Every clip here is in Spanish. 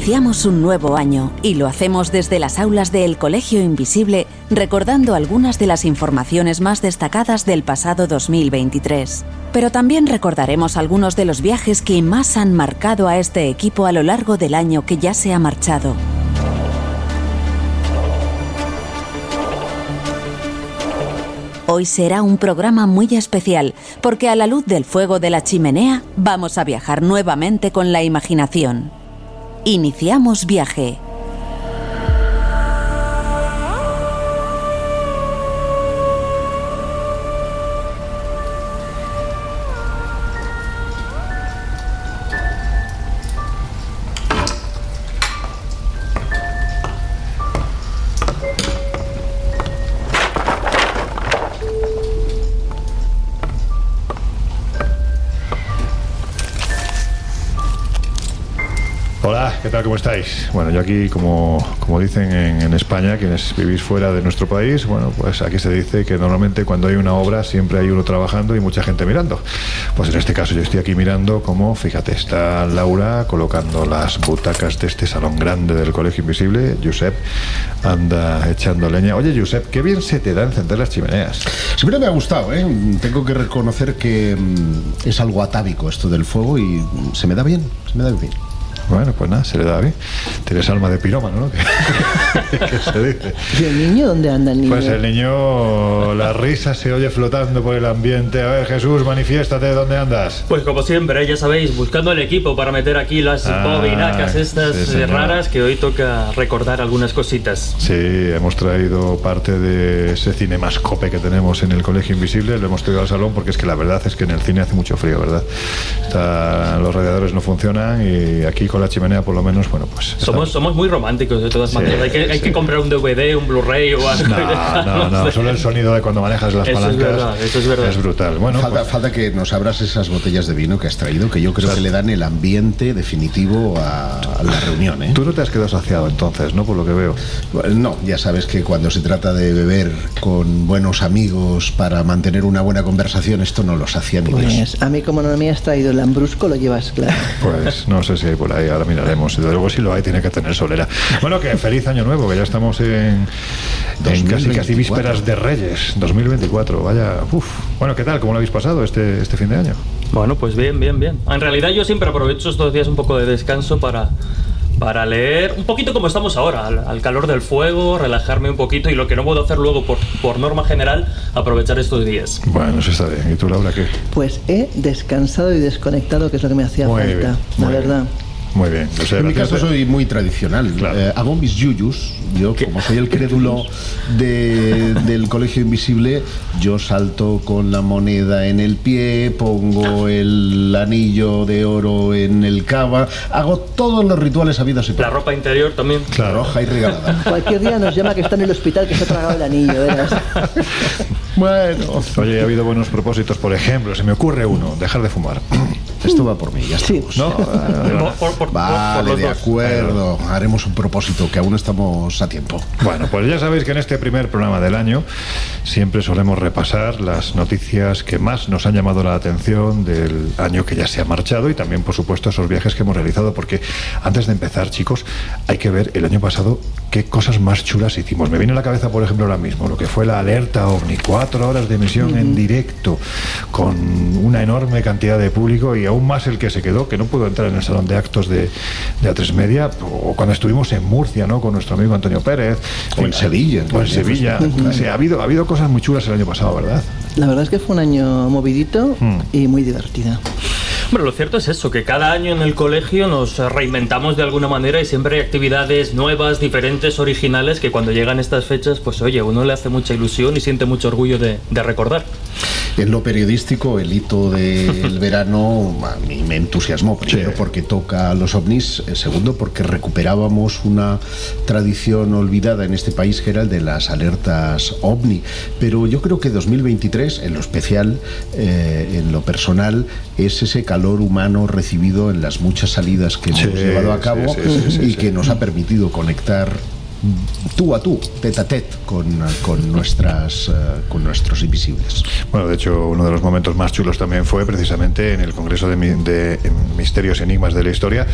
Iniciamos un nuevo año y lo hacemos desde las aulas del Colegio Invisible recordando algunas de las informaciones más destacadas del pasado 2023. Pero también recordaremos algunos de los viajes que más han marcado a este equipo a lo largo del año que ya se ha marchado. Hoy será un programa muy especial porque a la luz del fuego de la chimenea vamos a viajar nuevamente con la imaginación. Iniciamos viaje. Estáis? Bueno, yo aquí, como, como dicen en, en España, quienes vivís fuera de nuestro país, bueno, pues aquí se dice que normalmente cuando hay una obra siempre hay uno trabajando y mucha gente mirando. Pues en este caso yo estoy aquí mirando como, fíjate, está Laura colocando las butacas de este salón grande del Colegio Invisible. Josep anda echando leña. Oye, Josep, qué bien se te da encender las chimeneas. Siempre me ha gustado, ¿eh? Tengo que reconocer que mm, es algo atávico esto del fuego y mm, se me da bien, se me da bien. Bueno, pues nada, se le da bien. Tienes alma de pirómano, ¿no? ¿Qué, qué se dice? ¿Y el niño dónde anda el niño? Pues el niño, la risa se oye flotando por el ambiente. A ver, Jesús, manifiéstate, ¿dónde andas? Pues como siempre, ya sabéis, buscando el equipo para meter aquí las Ah, bobinacas estas sí, eh, señor. raras que hoy toca recordar algunas cositas. Sí, hemos traído parte de ese cinemascope que tenemos en el Colegio Invisible, lo hemos traído al salón porque es que la verdad es que en el cine hace mucho frío, ¿verdad? Está- los radiadores no funcionan y aquí con la chimenea por lo menos, bueno, pues... Somos, somos muy románticos de todas Sí, maneras. Hay que, hay sí. que comprar un DVD, un Blu-ray o algo. No, no, no, solo el sonido de cuando manejas las Eso es palancas verdad, eso es verdad. brutal. Bueno, falta, pues- falta que nos abras esas botellas de vino que has traído, que yo creo que le dan el ambiente definitivo a, a la reunión, ¿eh? tú no te has quedado saciado entonces, ¿no? Por lo que veo. Bueno, No, ya sabes que cuando se trata de beber con buenos amigos para mantener una buena conversación, esto no lo sacia ni Dios. Pues a mí como no me has traído el lambrusco, lo llevas claro. Pues no sé si hay por ahí, ahora miraremos. Desde luego si lo hay tiene que tener solera. Bueno, que feliz año nuevo, que ya estamos en, en casi casi 2024. vísperas de Reyes, 2024. Vaya, uff. Bueno, ¿qué tal? ¿Cómo lo habéis pasado este, este fin de año? Bueno, pues bien, bien, bien. En realidad yo siempre aprovecho estos días un poco de descanso para, para leer un poquito como estamos ahora, al, al calor del fuego, relajarme un poquito y lo que no puedo hacer luego por, por norma general, aprovechar estos días. Bueno, eso está bien. ¿Y tú, Laura, qué? Pues he descansado y desconectado, que es lo que me hacía Muy falta, bien, la bien. Muy bien. O sea, En mi caso soy muy tradicional. Claro. Eh, hago mis yuyus. Yo, como soy el crédulo de- del Colegio Invisible, yo salto con la moneda en el pie, pongo el anillo de oro en el cava, hago todos los rituales habidos y por La ropa interior también. Claro. roja y regalada. Cualquier día nos llama que está en el hospital que se ha tragado el anillo, bueno. Oye, ha habido buenos propósitos. Por ejemplo, se me ocurre uno, dejar de fumar. Esto va por mí, ya Sí. ¿No? Por- por- Vale, por los de dos. acuerdo. Haremos un propósito, que aún estamos a tiempo. Bueno, pues ya sabéis que en este primer programa del año siempre solemos repasar las noticias que más nos han llamado la atención del año que ya se ha marchado y también, por supuesto, esos viajes que hemos realizado, porque antes de empezar, chicos, hay que ver el año pasado qué cosas más chulas hicimos. Me viene a la cabeza, por ejemplo, ahora mismo, lo que fue la alerta OVNI, cuatro horas de emisión en directo, con una enorme cantidad de público y aún más el que se quedó, que no pudo entrar en el salón de actos de, de A3 Media, o cuando estuvimos en Murcia, ¿no? Con nuestro amigo Antonio Pérez. O en Sevilla. O en Sevilla. Sí, ha, habido, ha habido cosas muy chulas el año pasado, ¿verdad? La verdad es que fue un año movidito Hmm. y muy divertido. Bueno, lo cierto es eso, que cada año en el colegio nos reinventamos de alguna manera y siempre hay actividades nuevas, diferentes, originales que cuando llegan estas fechas, pues oye, uno le hace mucha ilusión y siente mucho orgullo de, de recordar. En lo periodístico, el hito del verano a mí me entusiasmó. Primero Sí. porque toca a los ovnis, eh, segundo porque recuperábamos una tradición olvidada en este país que era el de las alertas ovni. Pero yo creo que 2023, en lo especial, eh, en lo personal, es ese calor humano recibido en las muchas salidas que hemos llevado a cabo sí, sí, y que nos ha permitido conectar tú a tú, tete a tete, con, con, nuestras, eh, con nuestros invisibles. Bueno, de hecho, uno de los momentos más chulos también fue precisamente en el Congreso de, Mi- de Misterios y Enigmas de la Historia.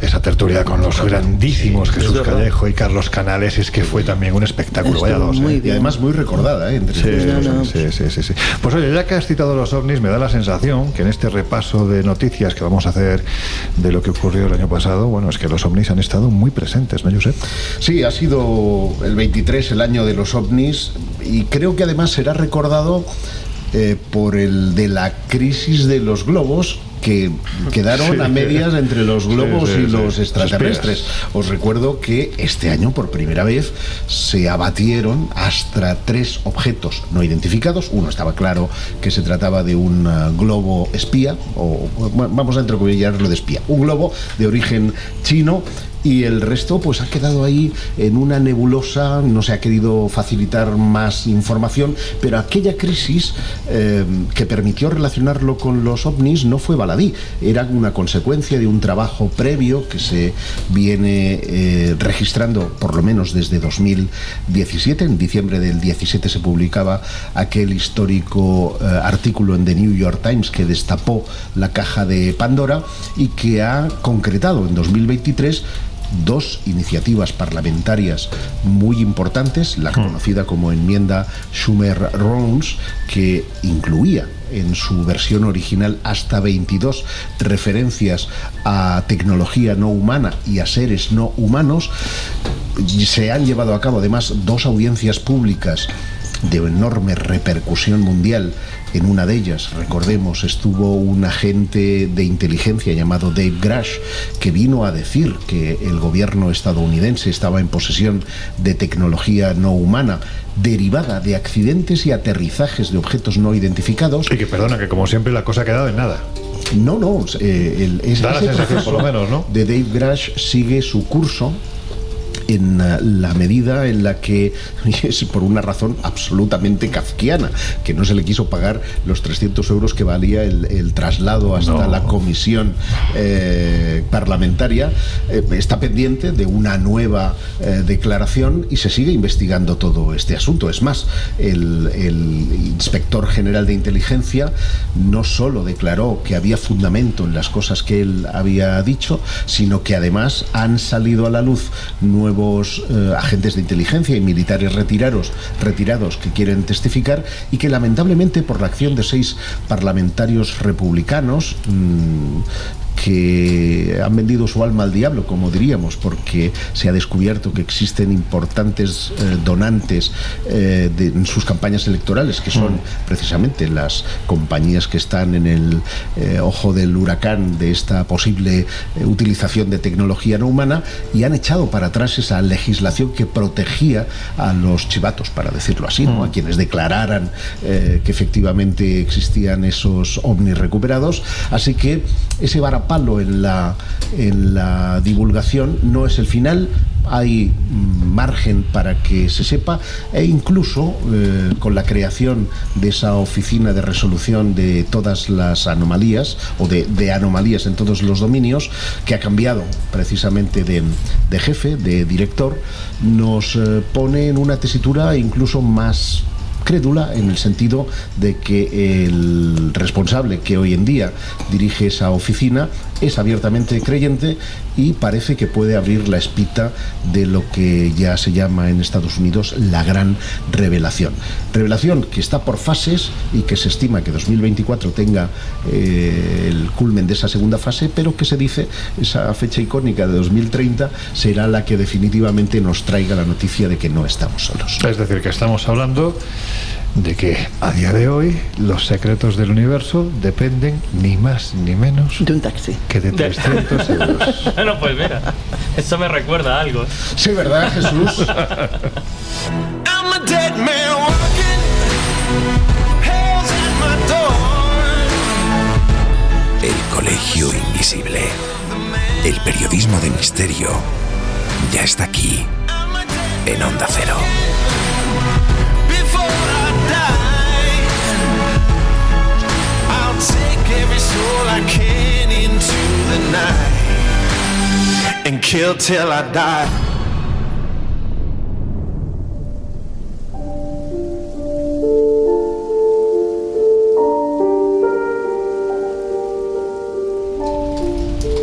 Esa tertulia con los grandísimos Jesús. Callejo y Carlos Canales es que fue también un espectáculo. Vaya dos, ¿eh? Y además muy recordada, ¿eh? Entre Sí, todos. no, no. sí, sí, sí, sí. Pues oye, ya que has citado los ovnis, me da la sensación que en este repaso de noticias que vamos a hacer de lo que ocurrió el año pasado, bueno, es que los ovnis han estado muy presentes, ¿no, Josep? Sí, ha sido el 23 el año de los ovnis y creo que además será recordado eh, por el de la crisis de los globos que quedaron Sí. a medias entre los globos Sí, sí, y los extraterrestres. Os recuerdo que este año, por primera vez, se abatieron hasta tres objetos no identificados. Uno estaba claro que se trataba de un ah, globo espía, o bueno, vamos a entrecomillarlo de espía, un globo de origen chino y el resto pues ha quedado ahí en una nebulosa, no se ha querido facilitar más información, pero aquella crisis eh, que permitió relacionarlo con los ovnis no fue baladí, era una consecuencia de un trabajo previo que se viene eh, registrando por lo menos desde 2017, en diciembre del 17 se publicaba aquel histórico eh, artículo en The New York Times que destapó la caja de Pandora y que ha concretado en 2023 dos iniciativas parlamentarias muy importantes, la conocida como enmienda Schumer-Rons, que incluía en su versión original hasta 22 referencias a tecnología no humana y a seres no humanos. Se han llevado a cabo además dos audiencias públicas de enorme repercusión mundial. En una de ellas, recordemos, estuvo un agente de inteligencia llamado Dave Grash, que vino a decir que el gobierno estadounidense estaba en posesión de tecnología no humana derivada de accidentes y aterrizajes de objetos no identificados. Y que perdona, que como siempre la cosa ha quedado en nada. No, no, eh, el, Da la sensación, por lo menos, ¿no? De Dave Grash sigue su curso en eh, la medida en la que es por una razón absolutamente kafkiana, que no se le quiso pagar los 300 euros que valía el, el traslado hasta No. la comisión eh, parlamentaria, eh, está pendiente de una nueva eh, declaración y se sigue investigando todo este asunto. Es más, el, el inspector general de inteligencia no solo declaró que había fundamento en las cosas que él había dicho, sino que además han salido a la luz nuevos eh, agentes de inteligencia y militares retirados, que quieren testificar y que lamentablemente por la acción de seis parlamentarios republicanos mm, que han vendido su alma al diablo, como diríamos, porque se ha descubierto que existen importantes eh, donantes eh, de, en sus campañas electorales, que son precisamente las compañías que están en el eh, ojo del huracán de esta posible eh, utilización de tecnología no humana, y han echado para atrás esa legislación que protegía a los chivatos, para decirlo así, ¿no? a quienes declararan eh, que efectivamente existían esos ovnis recuperados. Así que ese varapalo en la, en la divulgación no es el final. hay margen para que se sepa e incluso eh, con la creación de esa oficina de resolución de todas las anomalías o de, de anomalías en todos los dominios que ha cambiado precisamente de, de jefe, de director, nos eh, pone en una tesitura incluso más crédula en el sentido de que el responsable que hoy en día dirige esa oficina es abiertamente creyente y parece que puede abrir la espita de lo que ya se llama en Estados Unidos la gran revelación. Revelación que está por fases y que se estima que 2024 tenga eh, el culmen de esa segunda fase, pero que se dice esa fecha icónica de 2030 será la que definitivamente nos traiga la noticia de que no estamos solos. Es decir, que estamos hablando de que a día de hoy los secretos del universo dependen ni más ni menos De un taxi. que de 300 euros. Bueno, pues mira, eso me recuerda a algo. Sí, ¿verdad, Jesús? I'm a dead man walking. Hell's at my door. El Colegio Invisible. El periodismo de misterio ya está aquí I'm a dead en Onda Cero. I can into the night and kill till I die.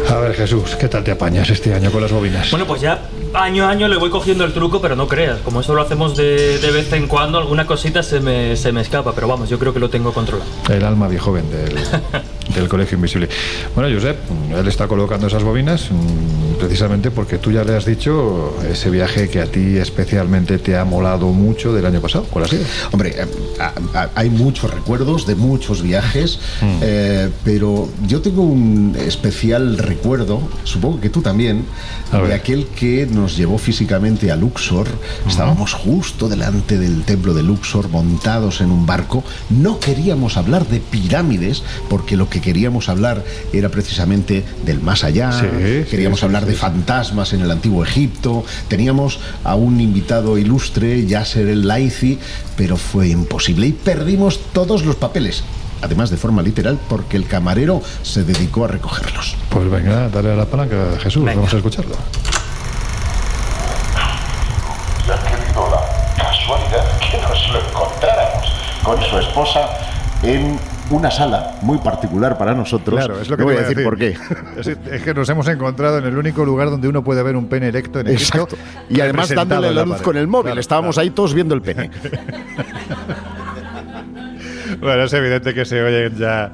A ver, Jesús, ¿qué tal te apañas este año con las bobinas? Bueno, pues ya año a año le voy cogiendo el truco, pero no creas. Como eso lo hacemos de, de vez en cuando, alguna cosita se me, se me escapa. Pero vamos, yo creo que lo tengo controlado. El alma viejo joven del, del Colegio Invisible. Bueno, Josep, él está colocando esas bobinas mm, precisamente porque tú ya le has dicho ese viaje que a ti especialmente te ha molado mucho del año pasado. ¿Cuál ha sido? Hombre, eh, a- a- hay muchos recuerdos de muchos viajes, Mm. eh, pero yo tengo un especial recuerdo, supongo que tú también, de aquel que nos llevó físicamente a Luxor. Estábamos justo delante del templo de Luxor, montados en un barco. No queríamos hablar de pirámides, porque lo que queríamos hablar era precisamente del más allá. Sí, queríamos sí, sí, hablar de fantasmas en el antiguo Egipto. Teníamos a un invitado ilustre, Yasser el Laici, pero fue imposible y perdimos todos los papeles. Además, de forma literal, porque el camarero se dedicó a recogerlos. Pues venga, dale a la palanca, Jesús, Venga. vamos a escucharlo. ha querido la casualidad que nos lo encontráramos con su esposa En una sala muy particular para nosotros. Claro, es lo que No voy a decir, por qué. Es, es que nos hemos encontrado en el único lugar donde uno puede ver un pene erecto en Egipto. Exacto. Y además dándole la la luz pared. con el móvil. Claro, Estábamos claro. ahí todos viendo el pene. Bueno, es evidente que se oyen ya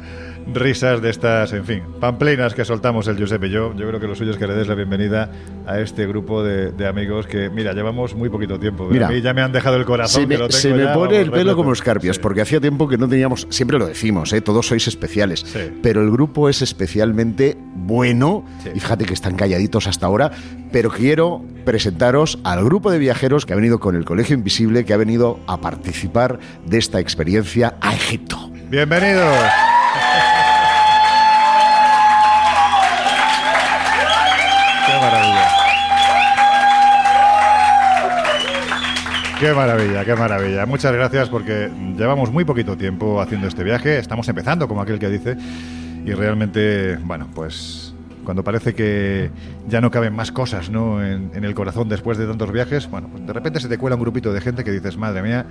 risas de estas, en fin, pamplinas que soltamos el Giuseppe y yo. Yo creo que lo suyo es que le des la bienvenida a este grupo de, de amigos que, mira, llevamos muy poquito tiempo. Mira, a mí ya me han dejado el corazón. Se que me, lo tengo se me ya, pone el pelo como escarpias, Sí. porque hacía tiempo que no teníamos, siempre lo decimos, ¿eh? todos sois especiales, Sí. pero el grupo es especialmente bueno, Sí. y fíjate que están calladitos hasta ahora, pero quiero presentaros al grupo de viajeros que ha venido con el Colegio Invisible, que ha venido a participar de esta experiencia a Egipto. Bienvenidos. Qué maravilla, qué maravilla. Muchas gracias porque llevamos muy poquito tiempo haciendo este viaje. Estamos empezando, como aquel que dice. Y realmente, bueno, pues cuando parece que ya no caben más cosas ¿no? en, en el corazón después de tantos viajes, bueno, pues de repente se te cuela un grupito de gente que dices, madre mía,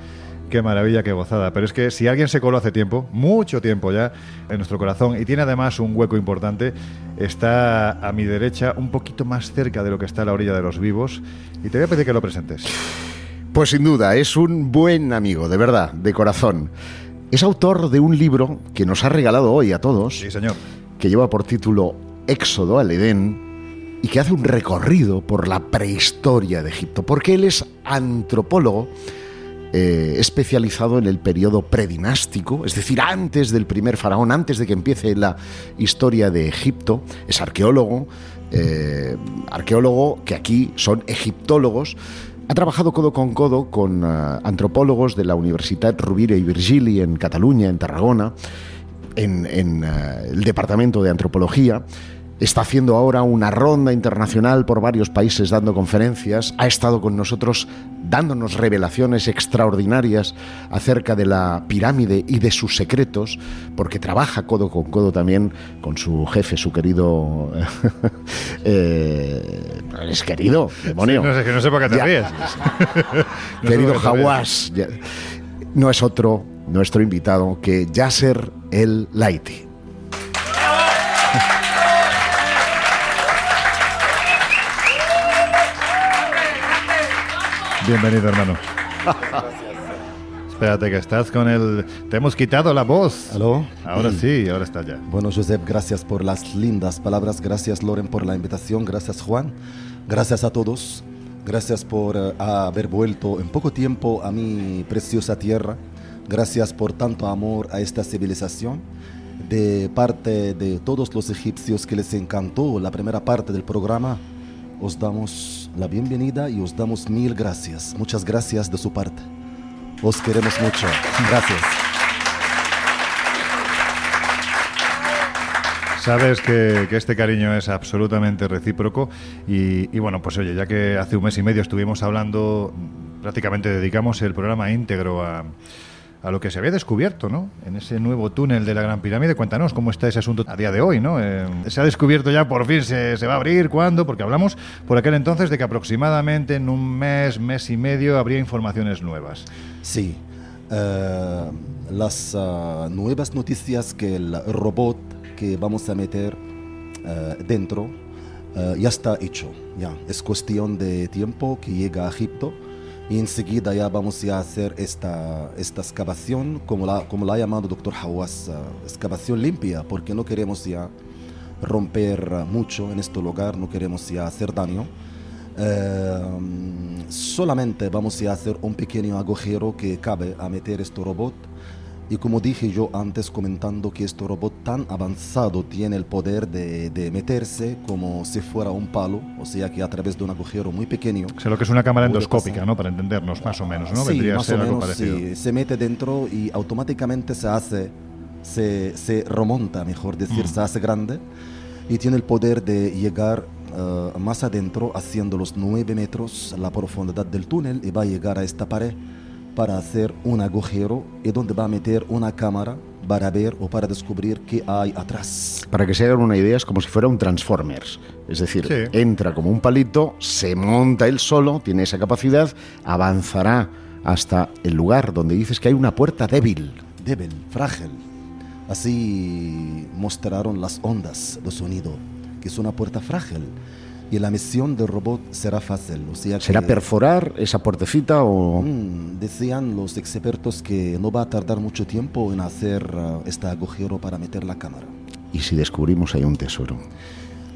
qué maravilla, qué gozada. Pero es que si alguien se coló hace tiempo, mucho tiempo ya, en nuestro corazón y tiene además un hueco importante, está a mi derecha, un poquito más cerca de lo que está a la orilla de los vivos. Y te voy a pedir que lo presentes. Pues sin duda, es un buen amigo, de verdad, de corazón. Es autor de un libro que nos ha regalado hoy a todos. Sí, señor. que lleva por título Éxodo al Edén y que hace un recorrido por la prehistoria de Egipto, porque él es antropólogo eh, especializado en el periodo predinástico, es decir, antes del primer faraón, antes de que empiece la historia de Egipto, es arqueólogo, eh, arqueólogo que aquí son egiptólogos, ha trabajado codo con codo con eh, antropólogos de la Universitat Rovira i Virgili en Cataluña, en Tarragona, en, en, eh, el departamento de antropología. Está haciendo ahora una ronda internacional por varios países dando conferencias. Ha estado con nosotros dándonos revelaciones extraordinarias acerca de la pirámide y de sus secretos, porque trabaja codo con codo también con su jefe, su querido... eh, es querido, demonio. No sé, que no sé por qué te Ya. ríes. No querido. Hawass. No es otro nuestro invitado que Yasser El Laiti. Bienvenido, hermano. Espérate que estás con el... Te hemos quitado la voz. ¿Aló? Ahora sí, ahora está ya. Bueno, Josep, gracias por las lindas palabras. Gracias, Loren, por la invitación. Gracias, Juan. Gracias a todos. Gracias por eh, haber vuelto en poco tiempo a mi preciosa tierra. Gracias por tanto amor a esta civilización. De parte de todos los egipcios que les encantó la primera parte del programa, os damos la bienvenida y os damos mil gracias. Muchas gracias de su parte. Os queremos mucho. Gracias. Sabes que, este cariño es absolutamente recíproco y, y bueno, pues oye, ya que hace un mes y medio estuvimos hablando, prácticamente dedicamos el programa íntegro a, a lo que se había descubierto, ¿no? En ese nuevo túnel de la Gran Pirámide. Cuéntanos cómo está ese asunto a día de hoy, ¿no? Eh, se ha descubierto ya por fin, se, se va a abrir, ¿cuándo? Porque hablamos por aquel entonces de que aproximadamente en un mes, mes y medio habría informaciones nuevas. Sí, eh, las ah, nuevas noticias que el robot que vamos a meter eh, dentro eh, ya está hecho. Ya es cuestión de tiempo que llega a Egipto y enseguida ya vamos a hacer esta, esta excavación, como la, como la ha llamado doctor Hawass, ah, excavación limpia, porque no queremos ya romper ah, mucho en este lugar, no queremos ya hacer daño. Eh, solamente vamos a hacer un pequeño agujero que cabe a meter este robot. Y como dije yo antes comentando que este robot tan avanzado tiene el poder de, de meterse como si fuera un palo, o sea que a través de un agujero muy pequeño. O sea, lo que es una cámara endoscópica, pasar. ¿no? Para entendernos, más o menos, ¿no? Sí, Vendría a más ser o algo menos, parecido. sí. Se mete dentro y automáticamente se hace, se, se remonta, mejor decir, Mm. se hace grande y tiene el poder de llegar eh, más adentro, haciendo los 9 metros la profundidad del túnel y va a llegar a esta pared para hacer un agujero y donde va a meter una cámara para ver o para descubrir qué hay atrás. Para que se hagan una idea, es como si fuera un Transformers. Es decir, Sí. entra como un palito, se monta él solo, tiene esa capacidad, avanzará hasta el lugar donde dices que hay una puerta débil. débil, frágil. Así mostraron las ondas de sonido, que es una puerta frágil. Y la misión del robot será fácil. O sea ¿Será que, perforar esa puertecita o...? Mm, decían los expertos que no va a tardar mucho tiempo en hacer ah, este agujero para meter la cámara. ¿Y si descubrimos ahí un tesoro?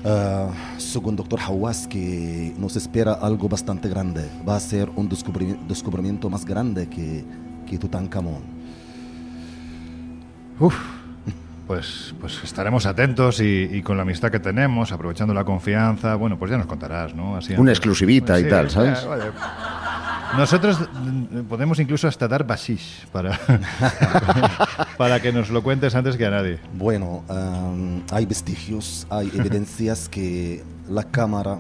Ah, según doctor Hawass, que nos espera algo bastante grande. Va a ser un descubri- descubrimiento más grande que, que Tutankamón. Uf, pues, pues estaremos atentos y, y con la amistad que tenemos, aprovechando la confianza, bueno, pues ya nos contarás, ¿no? Así Una antes- exclusivita y Sí, tal, ¿sabes? ya, vale. Nosotros mm, podemos incluso hasta dar bashish para, para que nos lo cuentes antes que a nadie. Bueno, am, hay vestigios, hay evidencias que la cámara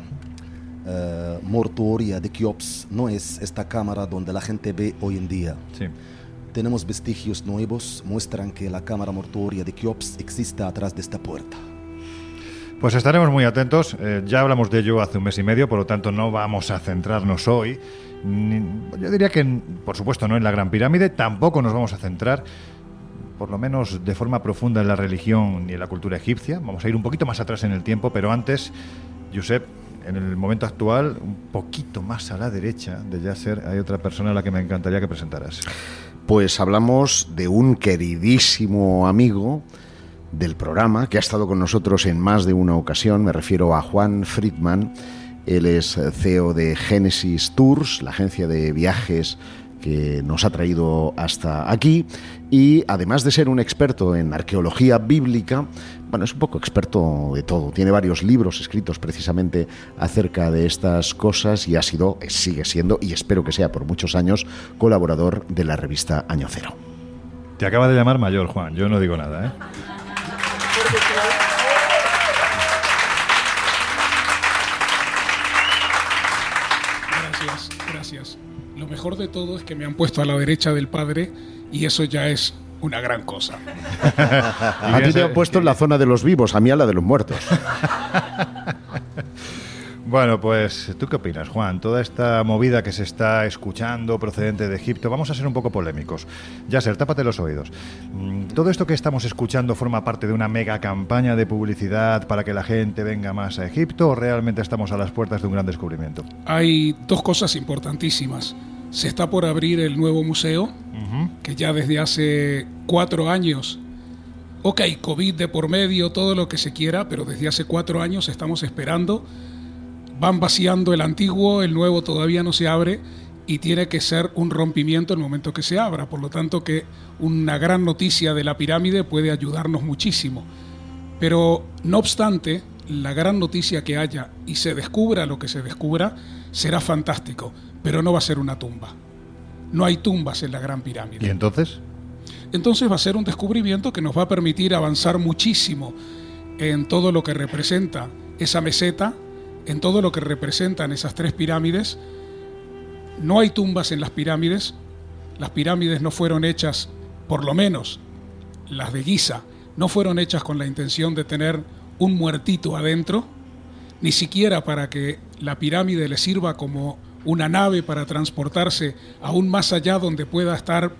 eh, mortuoria de Keops no es esta cámara donde la gente ve hoy en día. Sí. Tenemos vestigios nuevos, muestran que la cámara mortuoria de Keops existe atrás de esta puerta. Pues estaremos muy atentos. eh, ya hablamos de ello hace un mes y medio, por lo tanto no vamos a centrarnos hoy. ni- yo diría que, por supuesto, no en la Gran Pirámide, tampoco nos vamos a centrar, por lo menos de forma profunda, en la religión ni en la cultura egipcia. Vamos a ir un poquito más atrás en el tiempo, pero antes, Josep, en el momento actual, un poquito más a la derecha de Yasser, hay otra persona a la que me encantaría que presentaras. Pues hablamos de un queridísimo amigo del programa que ha estado con nosotros en más de una ocasión. Me refiero a Juan Friedman. Él es CEO de Genesis Tours, la agencia de viajes que nos ha traído hasta aquí. Y además de ser un experto en arqueología bíblica, bueno, es un poco experto de todo. Tiene varios libros escritos precisamente acerca de estas cosas y ha sido, sigue siendo, y espero que sea por muchos años, colaborador de la revista Año Cero. Te acaba de llamar mayor, Juan. Yo no digo nada, ¿eh? Mejor de todo es que me han puesto a la derecha del padre y eso ya es una gran cosa. A ti te han puesto en la zona de los vivos, a mí a la de los muertos. Bueno, pues, ¿tú qué opinas, Juan? Toda esta movida que se está escuchando procedente de Egipto, vamos a ser un poco polémicos. Yasser, tápate los oídos. Mm, ¿Todo esto que estamos escuchando forma parte de una mega campaña de publicidad para que la gente venga más a Egipto o realmente estamos a las puertas de un gran descubrimiento? Hay dos cosas importantísimas. Se está por abrir el nuevo museo, que ya desde hace cuatro años, ok, COVID de por medio, todo lo que se quiera, pero desde hace cuatro años estamos esperando van vaciando el antiguo, el nuevo todavía no se abre y tiene que ser un rompimiento el momento que se abra. Por lo tanto que una gran noticia de la pirámide puede ayudarnos muchísimo. Pero no obstante, la gran noticia que haya y se descubra lo que se descubra será fantástico, pero no va a ser una tumba. No hay tumbas en la gran pirámide. ¿Y entonces? Entonces va a ser un descubrimiento que nos va a permitir avanzar muchísimo en todo lo que representa esa meseta en todo lo que representan esas tres pirámides. No hay tumbas en las pirámides. Las pirámides no fueron hechas, por lo menos las de Giza, no fueron hechas con la intención de tener un muertito adentro, ni siquiera para que la pirámide le sirva como una nave para transportarse aún más allá donde pueda estar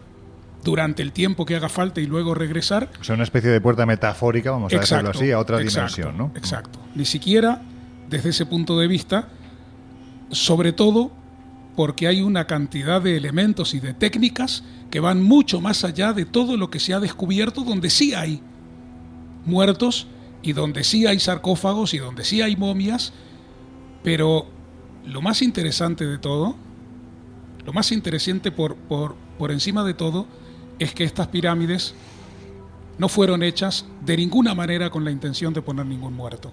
durante el tiempo que haga falta y luego regresar. O sea, una especie de puerta metafórica, vamos a decirlo así, a otra exacto, dimensión, ¿no? Exacto. Ni siquiera desde ese punto de vista, sobre todo porque hay una cantidad de elementos y de técnicas que van mucho más allá de todo lo que se ha descubierto, donde sí hay muertos y donde sí hay sarcófagos y donde sí hay momias, pero lo más interesante de todo, lo más interesante por, por, por encima de todo, es que estas pirámides no fueron hechas de ninguna manera con la intención de poner ningún muerto.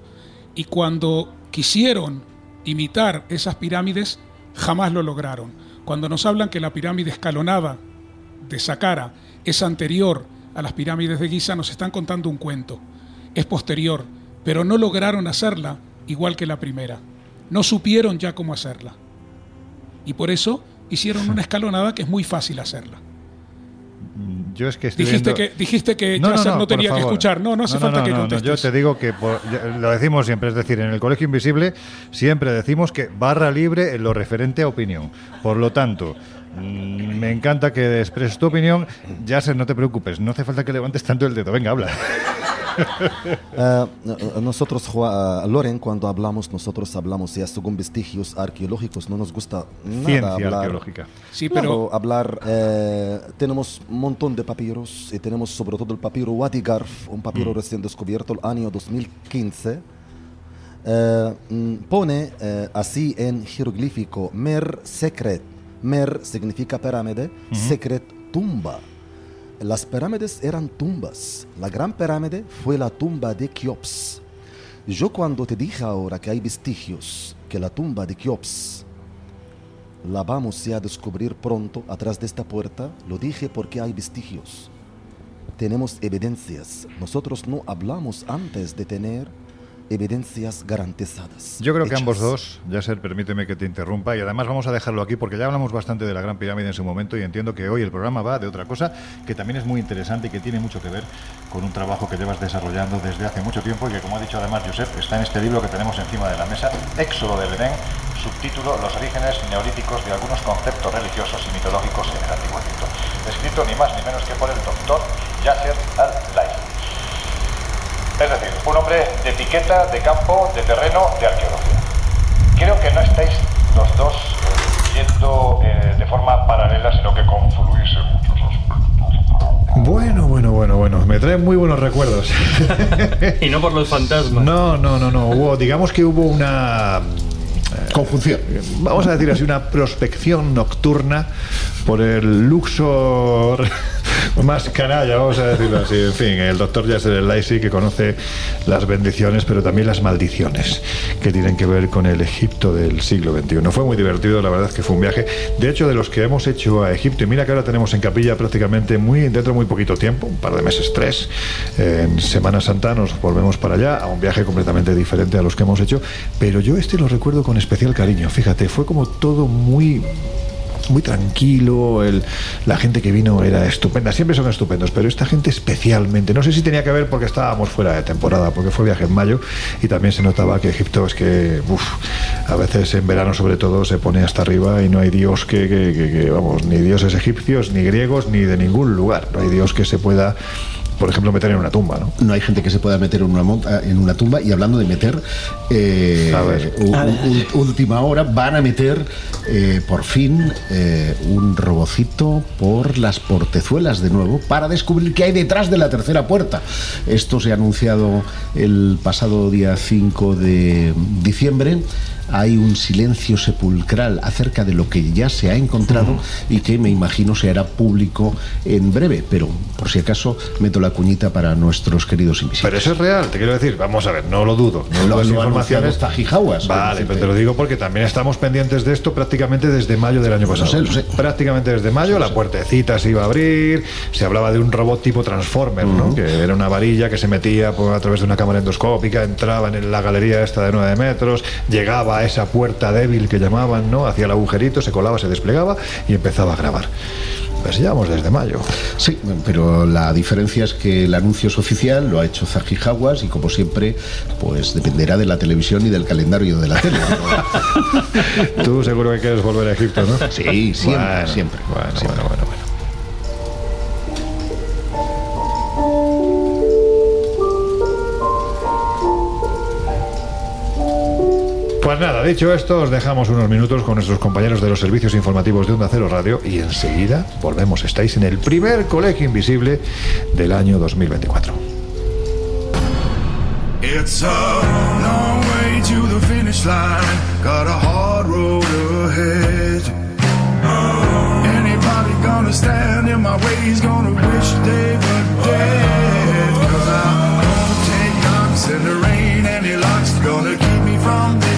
Y cuando quisieron imitar esas pirámides, jamás lo lograron. Cuando nos hablan que la pirámide escalonada de Saqqara es anterior a las pirámides de Giza, nos están contando un cuento. Es posterior, pero no lograron hacerla igual que la primera. No supieron ya cómo hacerla. Y por eso hicieron una escalonada que es muy fácil hacerla. Yo es que estoy dijiste viendo- que dijiste que No, no, no, no, tenía que escuchar. No, no hace No, falta no, que contestes. Yo te digo que por- lo decimos siempre, es decir, en el Colegio Invisible siempre decimos que barra libre en lo referente a opinión. Por lo tanto, mm, me encanta que expreses tu opinión. Ya sé, no te preocupes, no hace falta que levantes tanto el dedo. Venga, habla. Eh, nosotros, eh, Loren, cuando hablamos, nosotros hablamos ya según vestigios arqueológicos, no nos gusta nada Ciencia hablar. arqueológica. Sí, Claro, pero hablar, eh, tenemos un montón de papiros y tenemos sobre todo el papiro Wadi Garf, un papiro Mm. recién descubierto el año 2015. Eh, mm, pone eh, así en jeroglífico Mer Secret. Mer significa pirámide, Secret tumba. Las pirámides eran tumbas. La gran pirámide fue la tumba de Keops. Yo cuando te dije ahora que hay vestigios, que la tumba de Keops la vamos a descubrir pronto atrás de esta puerta, lo dije porque hay vestigios. Tenemos evidencias. Nosotros no hablamos antes de tener evidencias garantizadas. Yo creo que hechas. ambos dos, Yasser, permíteme que te interrumpa y además vamos a dejarlo aquí porque ya hablamos bastante de la Gran Pirámide en su momento y entiendo que hoy el programa va de otra cosa que también es muy interesante y que tiene mucho que ver con un trabajo que llevas desarrollando desde hace mucho tiempo y que, como ha dicho además Josep, está en este libro que tenemos encima de la mesa, Éxodo del Edén, subtítulo Los orígenes neolíticos de algunos conceptos religiosos y mitológicos en el Antiguo Egipto, escrito ni más ni menos que por el doctor Yasser al-Laif. Es decir, un hombre de etiqueta, de campo, de terreno, de arqueología. Creo que no estáis los dos eh, yendo eh, de forma paralela, sino que confluís en muchos aspectos. Bueno, bueno, bueno, bueno. Me traen muy buenos recuerdos. Y no por los fantasmas. No, no, no, no. Hubo, digamos que hubo una Conjunción. vamos a decir así, una prospección nocturna por el Luxor más canalla, vamos a decirlo así. En fin, el doctor Yasser El Laisi que conoce las bendiciones, pero también las maldiciones que tienen que ver con el Egipto del siglo XXI. Fue muy divertido, la verdad es que fue un viaje. De hecho, de los que hemos hecho a Egipto, y mira que ahora tenemos en capilla prácticamente muy dentro de muy poquito tiempo, un par de meses, tres. En Semana Santa nos volvemos para allá a un viaje completamente diferente a los que hemos hecho, pero yo este lo recuerdo con especial cariño. Fíjate, fue como todo muy muy tranquilo, el, la gente que vino era estupenda, siempre son estupendos, pero esta gente especialmente, no sé si tenía que ver porque estábamos fuera de temporada, porque fue viaje en mayo y también se notaba que Egipto es que, a veces en verano sobre todo se pone hasta arriba y no hay dios que, vamos, ni dioses egipcios, ni griegos, ni de ningún lugar, no hay dios que se pueda, por ejemplo, meter en una tumba, ¿no? No hay gente que se pueda meter en una, monta- en una tumba y hablando de meter, eh, A ver. u- A ver. u- última hora, van a meter eh, por fin eh, un robocito por las portezuelas de nuevo para descubrir qué hay detrás de la tercera puerta. Esto se ha anunciado el pasado día 5 de diciembre. Hay un silencio sepulcral acerca de lo que ya se ha encontrado y que me imagino se hará público en breve, pero por si acaso meto la cuñita para nuestros queridos invisibles. Pero eso es real, te quiero decir, vamos a ver, no lo dudo. No Lo- es lo informaciones. Zajijawas, Vale, pero te lo digo porque también estamos pendientes de esto prácticamente desde mayo del año pasado. sé, lo sé. Prácticamente desde mayo, la puertecita se iba a abrir, se hablaba de un robot tipo Transformer, ¿no? Que era una varilla que se metía por- a través de una cámara endoscópica, entraba en la galería esta de 9 metros, llegaba a esa puerta débil que llamaban, ¿no? Hacía el agujerito, se colaba, se desplegaba y empezaba a grabar. Pues llevamos desde mayo. Sí, pero la diferencia es que el anuncio es oficial, lo ha hecho Zajijawas y como siempre, pues dependerá de la televisión y del calendario de la tele. Tú seguro que quieres volver a Egipto, ¿no? Sí, siempre, Bueno, siempre. Bueno, siempre. bueno, bueno, bueno. Pues nada, dicho esto, os dejamos unos minutos con nuestros compañeros de los servicios informativos de Onda Cero Radio y enseguida volvemos. Estáis en el primer colegio invisible del año 2024. It's a long way to the finish line. Got a hard road ahead. Anybody gonna stand in my way is gonna wish they were dead. Cause I'm gonna take knocks in the rain. Any luck's gonna keep me from this door.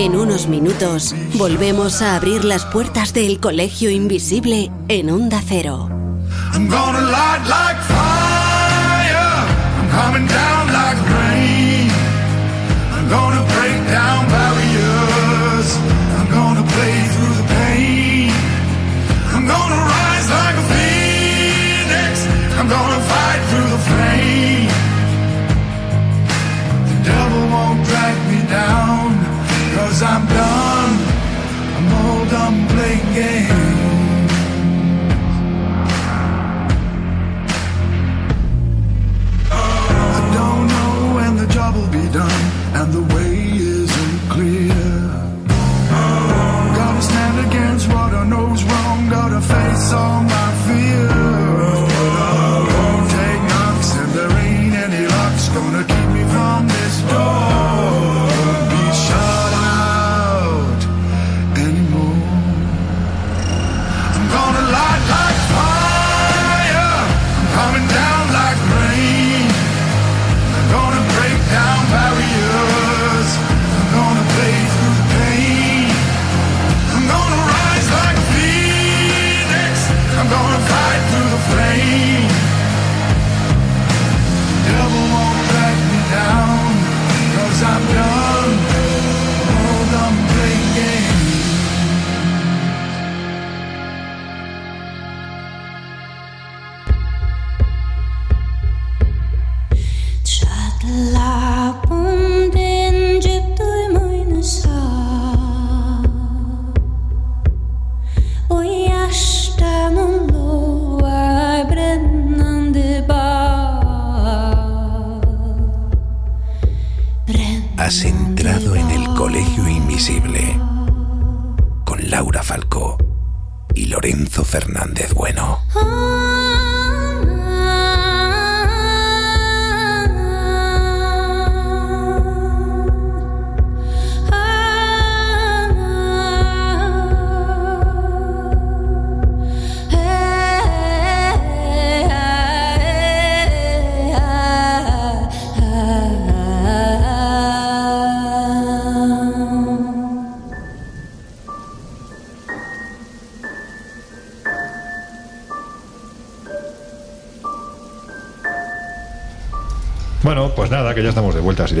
En unos minutos volvemos a abrir las puertas del colegio invisible en Onda Cero. I'm gonna light like fire. I'm coming down like rain. I'm gonna break down barriers. I'm gonna play through the pain. I'm gonna rise like a phoenix. I'm gonna fight through the flame. The devil won't drag me down. Cause I'm done. I'm all done playing games. I don't know when the job will be done and the way isn't clear. Gotta stand against what I know's wrong, gotta face all my fears. Won't take knocks and there ain't any luck's gonna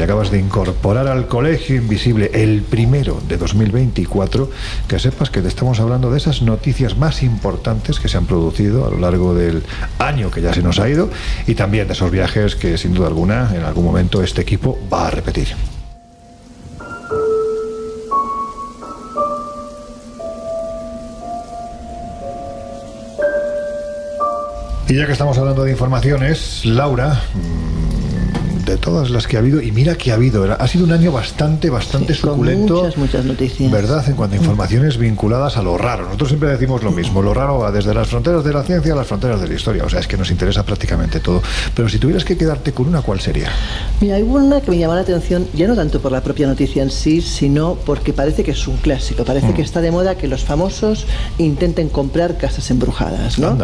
acabas de incorporar al Colegio Invisible, el primero de 2024, que sepas que te estamos hablando de esas noticias más importantes que se han producido a lo largo del año que ya se nos ha ido y también de esos viajes que sin duda alguna en algún momento este equipo va a repetir. Y ya que estamos hablando de informaciones, Laura, mm, de todas las que ha habido, y mira que ha habido, ha sido un año bastante, bastante suculento. muchas, muchas noticias. ¿Verdad? En cuanto a informaciones vinculadas a lo raro. Nosotros siempre decimos lo mismo. Lo raro va desde las fronteras de la ciencia a las fronteras de la historia. O sea, es que nos interesa prácticamente todo. Pero si tuvieras que quedarte con una, ¿cuál sería? Mira, hay una que me llamó la atención, ya no tanto por la propia noticia en sí, sino porque parece que es un clásico. Parece Mm. que está de moda que los famosos intenten comprar casas embrujadas, ¿no?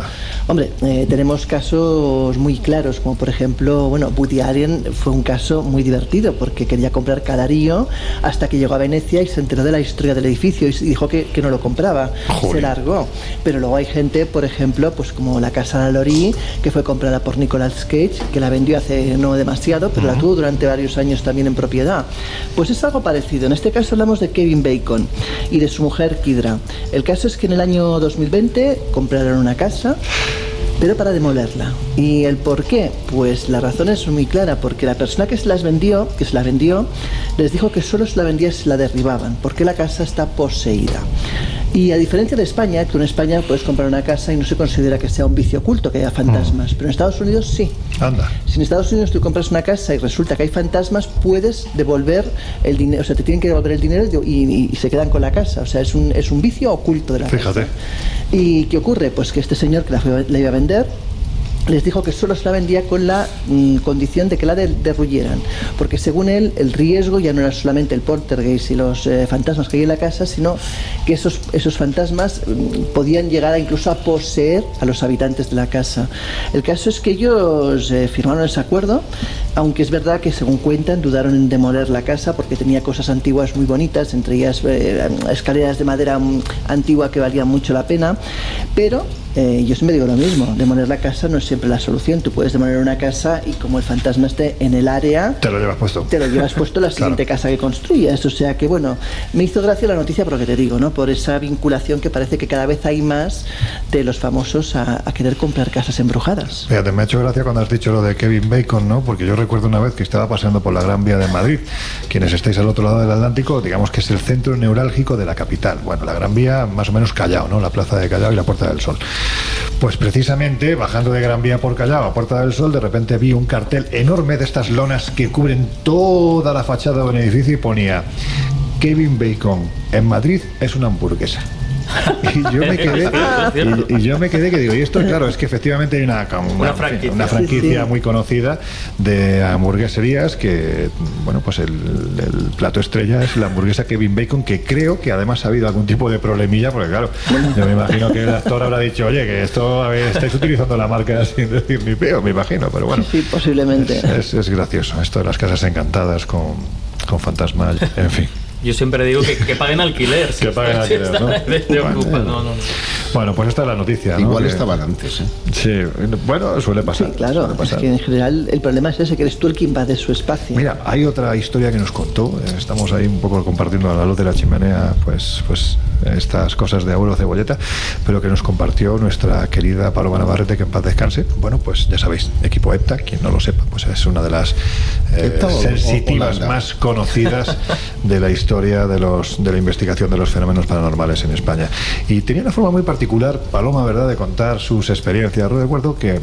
Hombre, eh, tenemos casos muy claros, como por ejemplo, bueno, Woody Allen fue un caso muy divertido porque quería comprar Cadarío hasta que llegó a Venecia y se enteró de la historia del edificio y dijo que, que no lo compraba. Se largó. Pero luego hay gente, por ejemplo, pues como la casa de Lori, que fue comprada por Nicolas Cage, que la vendió hace no demasiado, pero la tuvo durante varios años también en propiedad. Pues es algo parecido. En este caso hablamos de Kevin Bacon y de su mujer Kidra. El caso es que en el año 2020 compraron una casa pero para demolerla. ¿Y el por qué? Pues la razón es muy clara, porque la persona que se las vendió, que se la vendió, les dijo que solo se la vendía si la derribaban, porque la casa está poseída. Y a diferencia de España, que en España puedes comprar una casa y no se considera que sea un vicio oculto, que haya fantasmas, pero en Estados Unidos sí. Anda. Si en Estados Unidos tú compras una casa y resulta que hay fantasmas, puedes devolver el dinero, o sea, te tienen que devolver el dinero y, y- y se quedan con la casa. O sea, es un, es un vicio oculto de la Fíjate. casa. ¿Y qué ocurre? Pues que este señor que la, la iba a vender les dijo que solo se la vendía con la mm, condición de que la de- derruyeran, porque según él el riesgo ya no era solamente el poltergeist y los eh, fantasmas que hay en la casa, sino que esos, esos fantasmas mm, podían llegar a incluso a poseer a los habitantes de la casa. El caso es que ellos eh, firmaron ese acuerdo, aunque es verdad que según cuentan dudaron en demoler la casa porque tenía cosas antiguas muy bonitas, entre ellas eh, escaleras de madera mm, antigua que valían mucho la pena, pero eh, yo siempre digo lo mismo, demoler la casa no es siempre la solución. Tú puedes demoler una casa y como el fantasma esté en el área, Te lo llevas puesto. te lo llevas puesto la siguiente casa que construyas. O sea que bueno, me hizo gracia la noticia por lo que te digo, ¿no? Por esa vinculación que parece que cada vez hay más de los famosos a, a querer comprar casas embrujadas. Fíjate, me ha hecho gracia cuando has dicho lo de Kevin Bacon, ¿no? Porque yo recuerdo una vez que estaba paseando por la Gran Vía de Madrid. Quienes estáis al otro lado del Atlántico, digamos que es el centro neurálgico de la capital. Bueno, la Gran Vía, más o menos Callao, ¿no? La Plaza de Callao y la Puerta del Sol. Pues precisamente, bajando de Gran Vía por Callao a Puerta del Sol, de repente vi un cartel enorme de estas lonas que cubren toda la fachada de un edificio y ponía Kevin Bacon en Madrid es una hamburguesa. Y yo me quedé, y, y yo me quedé que digo, y esto claro, es que efectivamente hay una, una, Una franquicia. una Sí, franquicia sí. muy conocida de hamburgueserías que, bueno, pues el, el plato estrella es la hamburguesa Kevin Bacon, que creo que además ha habido algún tipo de problemilla, porque claro, yo me imagino que el actor habrá dicho, oye, que esto a ver, estáis utilizando la marca sin decir ni peo, me imagino, pero bueno. Sí, posiblemente. Es, es gracioso esto de las casas encantadas con, con fantasmas, en fin. Yo siempre digo que, que paguen alquiler. Que paguen alquiler, ¿no? de- Bueno. no, no. Bueno, pues esta es la noticia. ¿no? Igual Que- estaban antes, ¿eh? Sí, bueno, suele pasar. Claro, suele es pasar. que en general el problema es ese, que eres tú el que invade su espacio. Mira, hay otra historia que nos contó. eh, Estamos ahí un poco compartiendo a la luz de la chimenea, pues, pues estas cosas de abuelo cebolleta, pero que nos compartió nuestra querida Paloma Navarrete, que en paz descanse. Bueno, pues ya sabéis, equipo EPTA, quien no lo sepa, pues es una de las eh, sensitivas más conocidas de la historia de los de la investigación de los fenómenos paranormales en España. Y tenía una forma muy particular, Paloma, ¿verdad?, de contar sus experiencias. Recuerdo que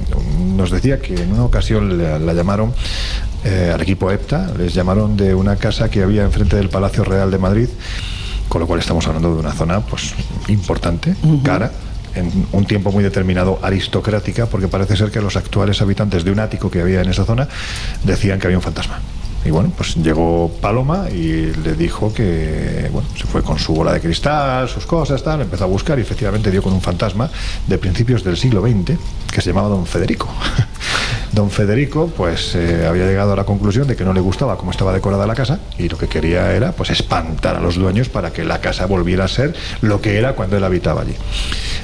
nos decía que en una ocasión la, la llamaron eh, al equipo EPTA, les llamaron de una casa que había enfrente del Palacio Real de Madrid, con lo cual estamos hablando de una zona pues importante, cara, en un tiempo muy determinado aristocrática, porque parece ser que los actuales habitantes de un ático que había en esa zona decían que había un fantasma. Y bueno, pues llegó Paloma y le dijo que, bueno, se fue con su bola de cristal, sus cosas, tal, empezó a buscar y efectivamente dio con un fantasma de principios del siglo XX que se llamaba Don Federico. Don Federico, pues eh, había llegado a la conclusión de que no le gustaba cómo estaba decorada la casa y lo que quería era, pues, espantar a los dueños para que la casa volviera a ser lo que era cuando él habitaba allí.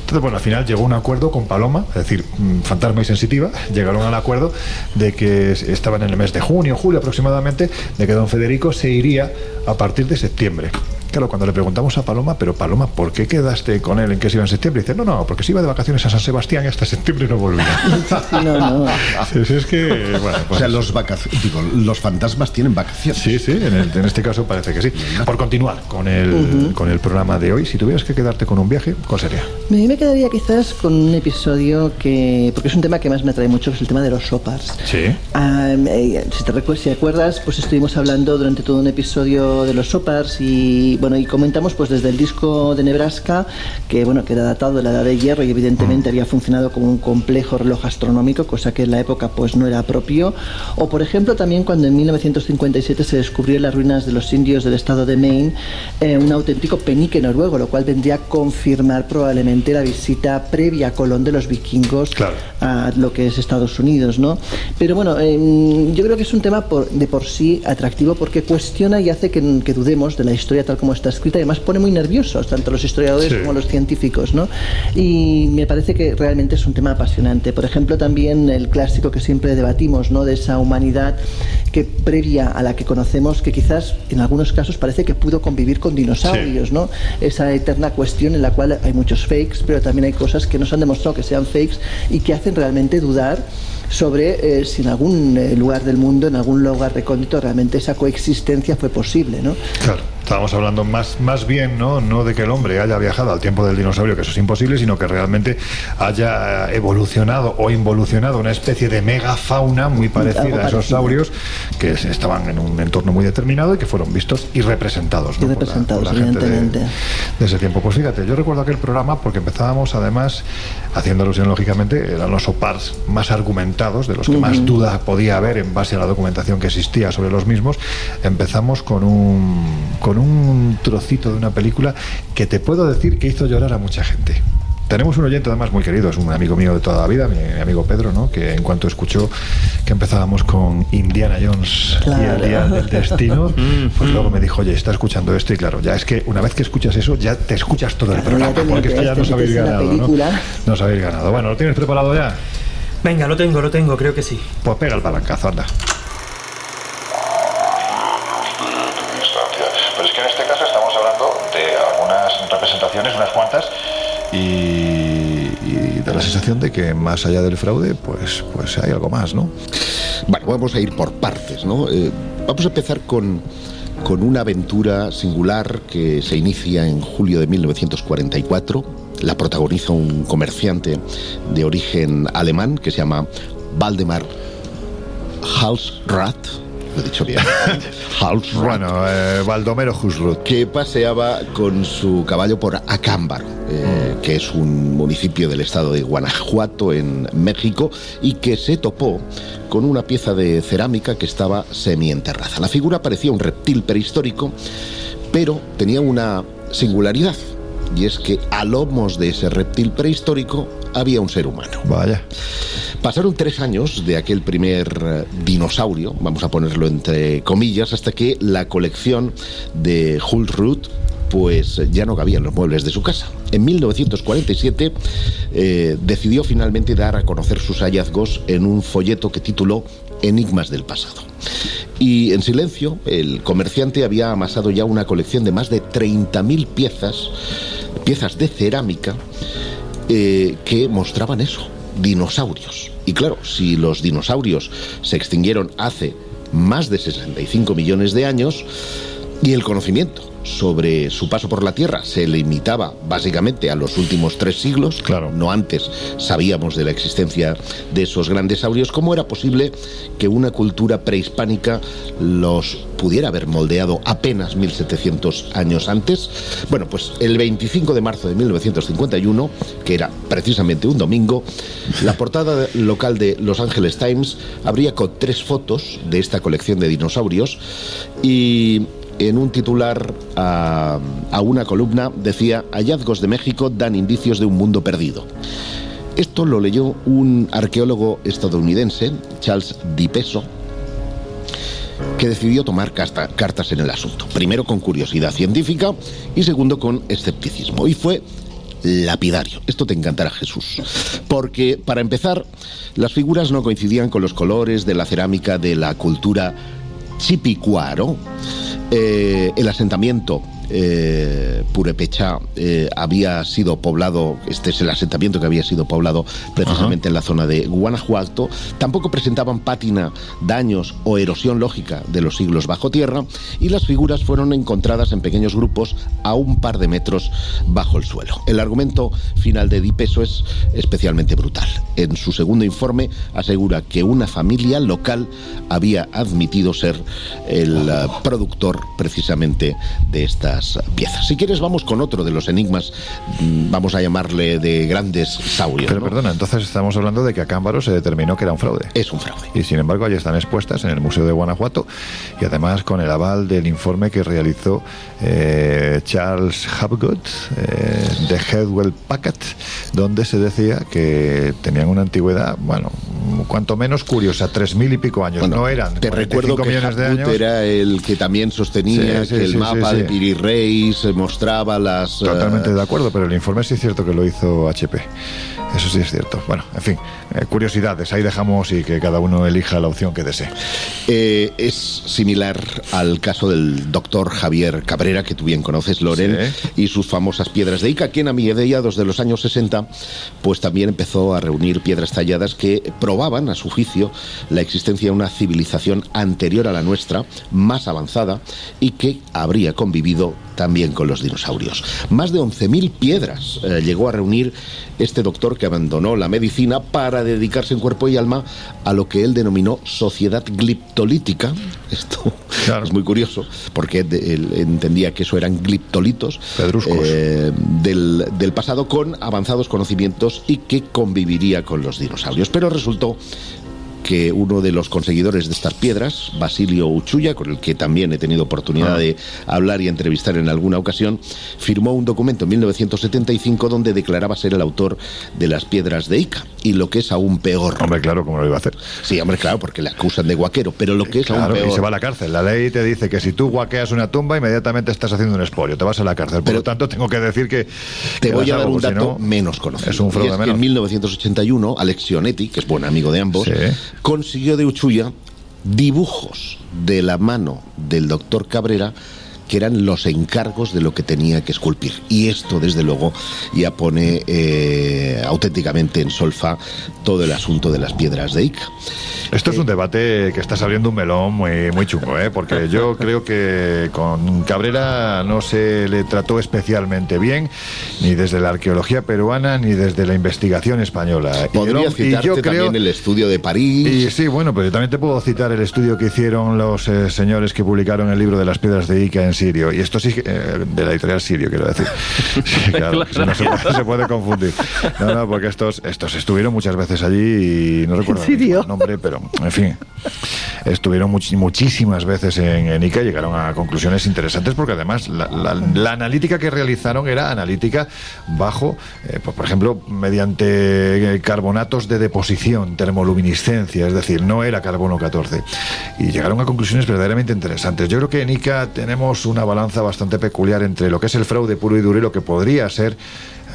Entonces, bueno, al final llegó un acuerdo con Paloma, es decir, mm, Fantasma y Sensitiva, llegaron al acuerdo de que es- estaban en el mes de junio, julio aproximadamente, de que don Federico se iría a partir de septiembre. Claro, cuando le preguntamos a Paloma, pero Paloma, ¿por qué quedaste con él en que se iba en septiembre? Dice, no, no, porque se iba de vacaciones a San Sebastián y hasta septiembre no volvía. no, no. Es que, bueno, O pues- sea, los, vacac- digo, los fantasmas tienen vacaciones. Sí, sí, en, el- en este caso parece que sí. Por continuar con el, con el programa de hoy, si tuvieras que quedarte con un viaje, ¿cuál sería? Me, me quedaría quizás con un episodio que, porque es un tema que más me atrae mucho, que es el tema de los sopars. Sí. Eh, si te recuerdas, si acuerdas, pues estuvimos hablando durante todo un episodio de los sopars y bueno y comentamos pues desde el disco de Nebraska que bueno que era datado de la edad de hierro y evidentemente había funcionado como un complejo reloj astronómico, cosa que en la época pues no era propio. O por ejemplo también cuando en 1957 se descubrió en las ruinas de los indios del estado de Maine eh, un auténtico penique noruego, lo cual vendría a confirmar probablemente la visita previa a Colón de los vikingos a lo que es Estados Unidos, ¿no? Pero bueno, eh, yo creo que es un tema por- de por sí atractivo porque cuestiona y hace que, que dudemos de la historia tal como está escrita y además pone muy nerviosos tanto los historiadores Sí. como los científicos, ¿no? Y me parece que realmente es un tema apasionante. Por ejemplo, también el clásico que siempre debatimos, ¿no? De esa humanidad que previa a la que conocemos, que quizás en algunos casos parece que pudo convivir con dinosaurios, ¿no? Esa eterna cuestión en la cual hay muchos fakes, pero también hay cosas que nos han demostrado que sean fakes y que hacen realmente dudar sobre eh, si en algún eh, lugar del mundo, en algún lugar recóndito, realmente esa coexistencia fue posible, ¿no? Claro, estábamos hablando más, más bien, ¿no? No de que el hombre haya viajado al tiempo del dinosaurio, que eso es imposible, sino que realmente haya evolucionado o involucionado una especie de megafauna muy parecida a esos saurios que estaban en un entorno muy determinado y que fueron vistos y representados, ¿no? por la- representados, por la gente de- evidentemente. de ese tiempo. Pues fíjate, yo recuerdo aquel programa porque empezábamos además, haciendo alusión lógicamente, eran los OPARs más argumentados, de los que más duda podía haber en base a la documentación que existía sobre los mismos. Empezamos con un, con un trocito de una película que te puedo decir que hizo llorar a mucha gente. Tenemos un oyente además muy querido, es un amigo mío de toda la vida, mi, mi amigo Pedro, ¿no? que en cuanto escuchó que empezábamos con Indiana Jones y Claro. el Día del Destino, pues luego me dijo, oye, está escuchando esto y claro, ya es que una vez que escuchas eso, ya te escuchas todo el programa, porque esto ya nos habéis ganado, ¿no? Nos habéis ganado. Bueno, ¿lo tienes preparado ya? Venga, lo tengo, lo tengo, creo que sí. Pues pega el palancazo, anda. distancia. Pero es que en este caso estamos hablando de algunas representaciones, unas cuantas, y, y da la sensación de que más allá del fraude, pues, pues hay algo más, ¿no? Bueno, vamos a ir por partes, ¿no? Eh, vamos a empezar con, con una aventura singular que se inicia en julio de 1944. La protagoniza un comerciante de origen alemán que se llama Valdemar Halsrath. Lo he dicho bien. Bueno, eh, Baldomero Husrut. Que paseaba con su caballo por Acámbaro, eh, que es un municipio del estado de Guanajuato, en México, y que se topó con una pieza de cerámica que estaba semienterrada. La figura parecía un reptil prehistórico, pero tenía una singularidad, y es que a lomos de ese reptil prehistórico había un ser humano. Vaya. Pasaron tres años de aquel primer eh, dinosaurio, vamos a ponerlo entre comillas, hasta que la colección de Hultrud pues ya no cabía en los muebles de su casa. En 1947 eh, decidió finalmente dar a conocer sus hallazgos en un folleto que tituló Enigmas del pasado. Y en silencio, el comerciante había amasado ya una colección de más de 30.000 piezas, piezas de cerámica, eh, que mostraban eso, dinosaurios. Y claro, si los dinosaurios se extinguieron hace más de 65 millones de años y el conocimiento sobre su paso por la Tierra se limitaba básicamente a los últimos tres siglos, claro. no antes sabíamos de la existencia de esos grandes saurios, ¿cómo era posible que una cultura prehispánica los pudiera haber moldeado apenas 1700 años antes? Bueno, pues el 25 de marzo de 1951, que era precisamente un domingo, la portada local de Los Angeles Times abría con tres fotos de esta colección de dinosaurios y en un titular a, una columna decía hallazgos de México dan indicios de un mundo perdido. Esto lo leyó un arqueólogo estadounidense, Charles Dipeso, que decidió tomar cartas en el asunto. Primero con curiosidad científica y segundo con escepticismo. Y fue lapidario. Esto te encantará, Jesús. Porque, para empezar, las figuras no coincidían con los colores de la cerámica de la cultura chipicuaro. Eh, el asentamiento eh, Purepecha eh, había sido poblado, este es el asentamiento que había sido poblado precisamente en la zona de Guanajuato, tampoco presentaban pátina, daños o erosión lógica de los siglos bajo tierra y las figuras fueron encontradas en pequeños grupos a un par de metros bajo el suelo. El argumento final de Dipeso es especialmente brutal. En su segundo informe asegura que una familia local había admitido ser el eh, productor precisamente de estas piezas. Si quieres, vamos con otro de los enigmas, mm, vamos a llamarle de grandes saurios. Pero ¿no? perdona, entonces estamos hablando de que a Cámbaro se determinó que era un fraude. Es un fraude. Y sin embargo, allí están expuestas en el Museo de Guanajuato y además con el aval del informe que realizó eh, Charles Hapgood eh, de Headwell Packard, donde se decía que tenían una antigüedad, bueno, cuanto menos curiosa, tres mil y pico años. Bueno, no eran Te 45 recuerdo que millones de años. era el que también sostenía Sí, sí, que el sí, mapa de sí. Eh, mostraba las... eh, Totalmente de acuerdo, pero el informe sí es cierto que lo hizo HP. Eso sí es cierto. Bueno, en fin, eh, curiosidades, ahí dejamos y que cada uno elija la opción que desee. Eh, es similar al caso del doctor Javier Cabrera, que tú bien conoces, Loren, y sus famosas piedras de Ica, quien a mediados de los años 60, pues también empezó a reunir piedras talladas que probaban, a su juicio, la existencia de una civilización anterior a la nuestra, más avanzada, y que habría convivido también con los dinosaurios. Más de 11.000 piedras eh, llegó a reunir este doctor que abandonó la medicina para dedicarse en cuerpo y alma a lo que él denominó sociedad gliptolítica. Esto es muy curioso, porque él entendía que eso eran gliptolitos eh, del, del pasado con avanzados conocimientos y que conviviría con los dinosaurios. Pero resultó que uno de los conseguidores de estas piedras, Basilio Uchuya, con el que también he tenido oportunidad Ah. de hablar y entrevistar en alguna ocasión, firmó un documento en 1975 donde declaraba ser el autor de las piedras de Ica. Y lo que es aún peor. Hombre, claro, ¿cómo lo iba a hacer? Sí, hombre, claro, porque le acusan de guaquero, pero lo que es Claro, aún peor. y se va a la cárcel. La ley te dice que si tú guaqueas una tumba, inmediatamente estás haciendo un expolio, te vas a la cárcel. Por lo tanto, tengo que decir que. Te que voy a dar algo, un dato no, menos conocido. Es un fraude es que menor. en 1981, Alexionetti, que es buen amigo de ambos, consiguió de Uchuya dibujos de la mano del doctor Cabrera que eran los encargos de lo que tenía que esculpir. Y esto, desde luego, ya pone eh, auténticamente en solfa todo el asunto de las piedras de Ica. Esto es un debate que está saliendo un melón muy, muy chungo, ¿eh? porque yo creo que con Cabrera no se le trató especialmente bien, ni desde la arqueología peruana, ni desde la investigación española. Y Podría yo- y citarte yo creo- también el estudio de París. Y sí, bueno, pues yo también te puedo citar el estudio que hicieron los eh, señores que publicaron el libro de las piedras de Ica en Sirio. Y esto sí, que- eh, de la editorial Sirio, quiero decir. Sí, claro, si no se, puede, se puede confundir. No, no, porque estos, estos estuvieron muchas veces allí y no recuerdo el nombre, pero en fin, estuvieron much- muchísimas veces en, en Ica y llegaron a conclusiones interesantes porque además la, la- la analítica que realizaron era analítica bajo, eh, pues, por ejemplo, mediante eh, carbonatos de deposición, termoluminiscencia, es decir, no era carbono 14. Y llegaron a conclusiones verdaderamente interesantes. Yo creo que en Ica tenemos una balanza bastante peculiar entre lo que es el fraude puro y duro y lo que podría ser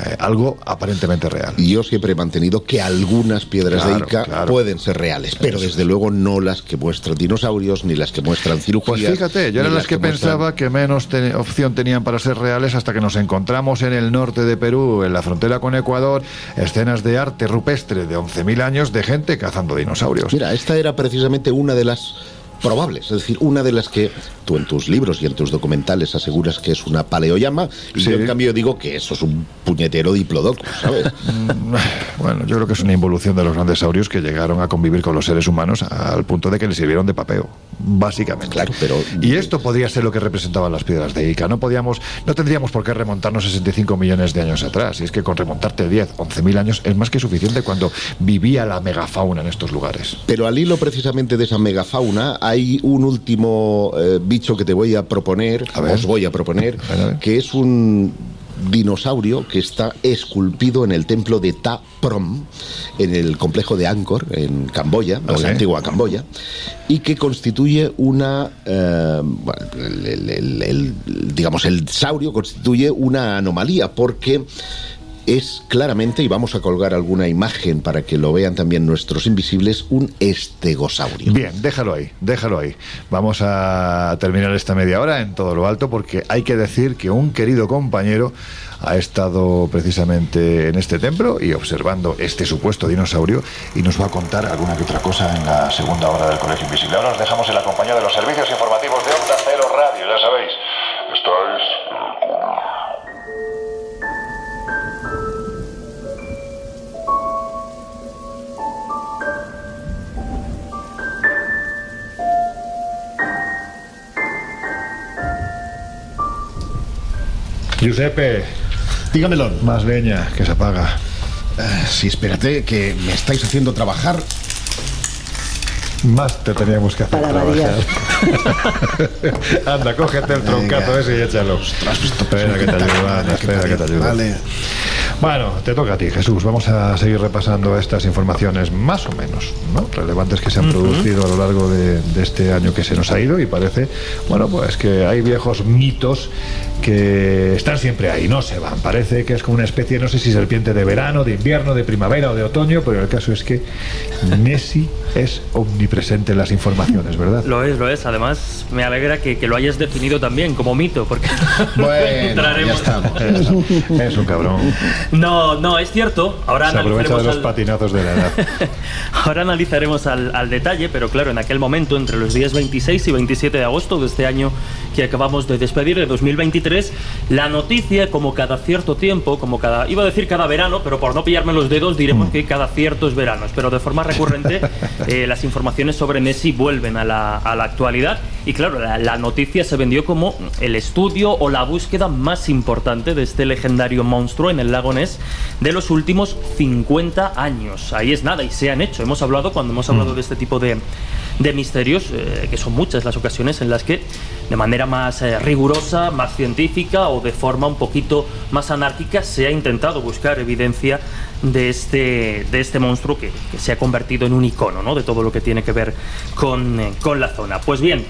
eh, algo aparentemente real. Y yo siempre he mantenido que algunas piedras Claro, de Ica claro. pueden ser reales, pero desde luego no las que muestran dinosaurios, ni las que muestran cirugías. Pues fíjate, yo ni era las que, pensaba que menos te- opción tenían para ser reales hasta que nos encontramos en el norte de Perú, en la frontera con Ecuador, escenas de arte rupestre de 11.000 años de gente cazando dinosaurios. Mira, esta era precisamente una de las probables, es decir, una de las que tú en tus libros y en tus documentales aseguras que es una paleoyama, y yo en cambio digo que eso es un puñetero diplodocus, ¿sabes? Bueno, yo creo que es una involución de los grandes saurios que llegaron a convivir con los seres humanos al punto de que les sirvieron de papeo, básicamente. Claro, pero Y esto podría ser lo que representaban las piedras de Ica. No podíamos, no tendríamos por qué remontarnos 65 millones de años atrás. Y es que con remontarte 10, 11 mil años es más que suficiente cuando vivía la megafauna en estos lugares. Pero al hilo precisamente de esa megafauna hay un último eh, bicho que te voy a proponer, os voy a proponer, que es un dinosaurio que está esculpido en el templo de Ta Prom, en el complejo de Angkor, en Camboya, o la antigua Camboya, y que constituye una, eh, bueno, el- el- el- el- digamos, el saurio constituye una anomalía porque es claramente, y vamos a colgar alguna imagen para que lo vean también nuestros invisibles, un estegosaurio. Bien, déjalo ahí, déjalo ahí. Vamos a terminar esta media hora en todo lo alto porque hay que decir que un querido compañero ha estado precisamente en este templo y observando este supuesto dinosaurio y nos va a contar alguna que otra cosa en la segunda hora del Colegio Invisible. Ahora os dejamos en la compañía de los servicios informativos de Onda Giuseppe, dígamelo. Más leña, que se apaga. Eh, sí, espérate, que me estáis haciendo trabajar. Más te teníamos que hacer Para trabajar. anda, cógete el troncazo Venga. ese y échalo. espera que te ayudo, anda, espera que te ayudo. Vale. Bueno, te toca a ti, Jesús. Vamos a seguir repasando estas informaciones más o menos ¿no? relevantes que se han producido a lo largo de, de este año que se nos ha ido y parece, bueno, pues que hay viejos mitos que están siempre ahí, no se van. Parece que es como una especie, no sé si serpiente de verano, de invierno, de primavera o de otoño, pero el caso es que Nessie es omnipresente en las informaciones, ¿verdad? Lo es, lo es. Además, me alegra que, que lo hayas definido también como mito, porque Bueno, entraremos- ya estamos. Es un cabrón. No, no, es cierto. Ahora Se aprovecha de analizaremos los al- patinazos de la edad. Ahora analizaremos al, al detalle, pero claro, en aquel momento, entre los días 26 y 27 de agosto de este año que acabamos de despedir, de 2023, la noticia, como cada cierto tiempo, como cada, iba a decir cada verano, pero por no pillarme los dedos, diremos que cada ciertos veranos, pero de forma recurrente, eh, las informaciones sobre Messi vuelven a la, a la actualidad. Y claro, la, la noticia se vendió como el estudio o la búsqueda más importante de este legendario monstruo en el lago Ness de los últimos 50 años. Ahí es nada, y se han hecho. Hemos hablado, cuando hemos hablado de este tipo de, de misterios, eh, que son muchas las ocasiones en las que, de manera más eh, rigurosa, más científica o de forma un poquito más anárquica, se ha intentado buscar evidencia de este, de este monstruo que, que se ha convertido en un icono ¿no? de todo lo que tiene que ver con, eh, con la zona. Pues bien,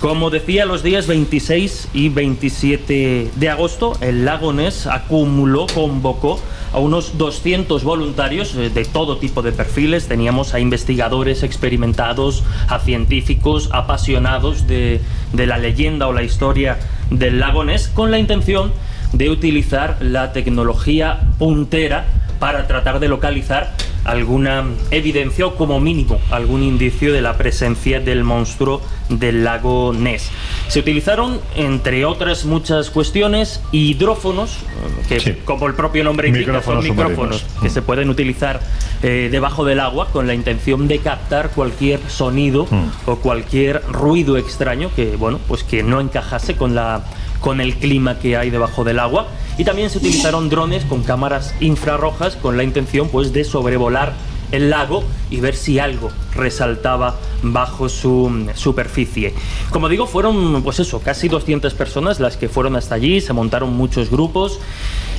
como decía, los días 26 y 27 de agosto, el lago Ness acumuló, convocó a unos 200 voluntarios eh, de todo tipo de perfiles. Teníamos a investigadores experimentados, a científicos apasionados de, de la leyenda o la historia del lago Ness, con la intención de utilizar la tecnología puntera para tratar de localizar alguna evidencia o como mínimo algún indicio de la presencia del monstruo del lago Ness. Se utilizaron, entre otras muchas cuestiones, hidrófonos, que como el propio nombre indica, Micrófonos son micrófonos submarinos. que se pueden utilizar eh, debajo del agua con la intención de captar cualquier sonido o cualquier ruido extraño que, bueno, pues que no encajase con la con el clima que hay debajo del agua y también se utilizaron drones con cámaras infrarrojas con la intención pues de sobrevolar el lago y ver si algo resaltaba bajo su mm, superficie. Como digo, fueron pues eso, casi 200 personas las que fueron hasta allí, se montaron muchos grupos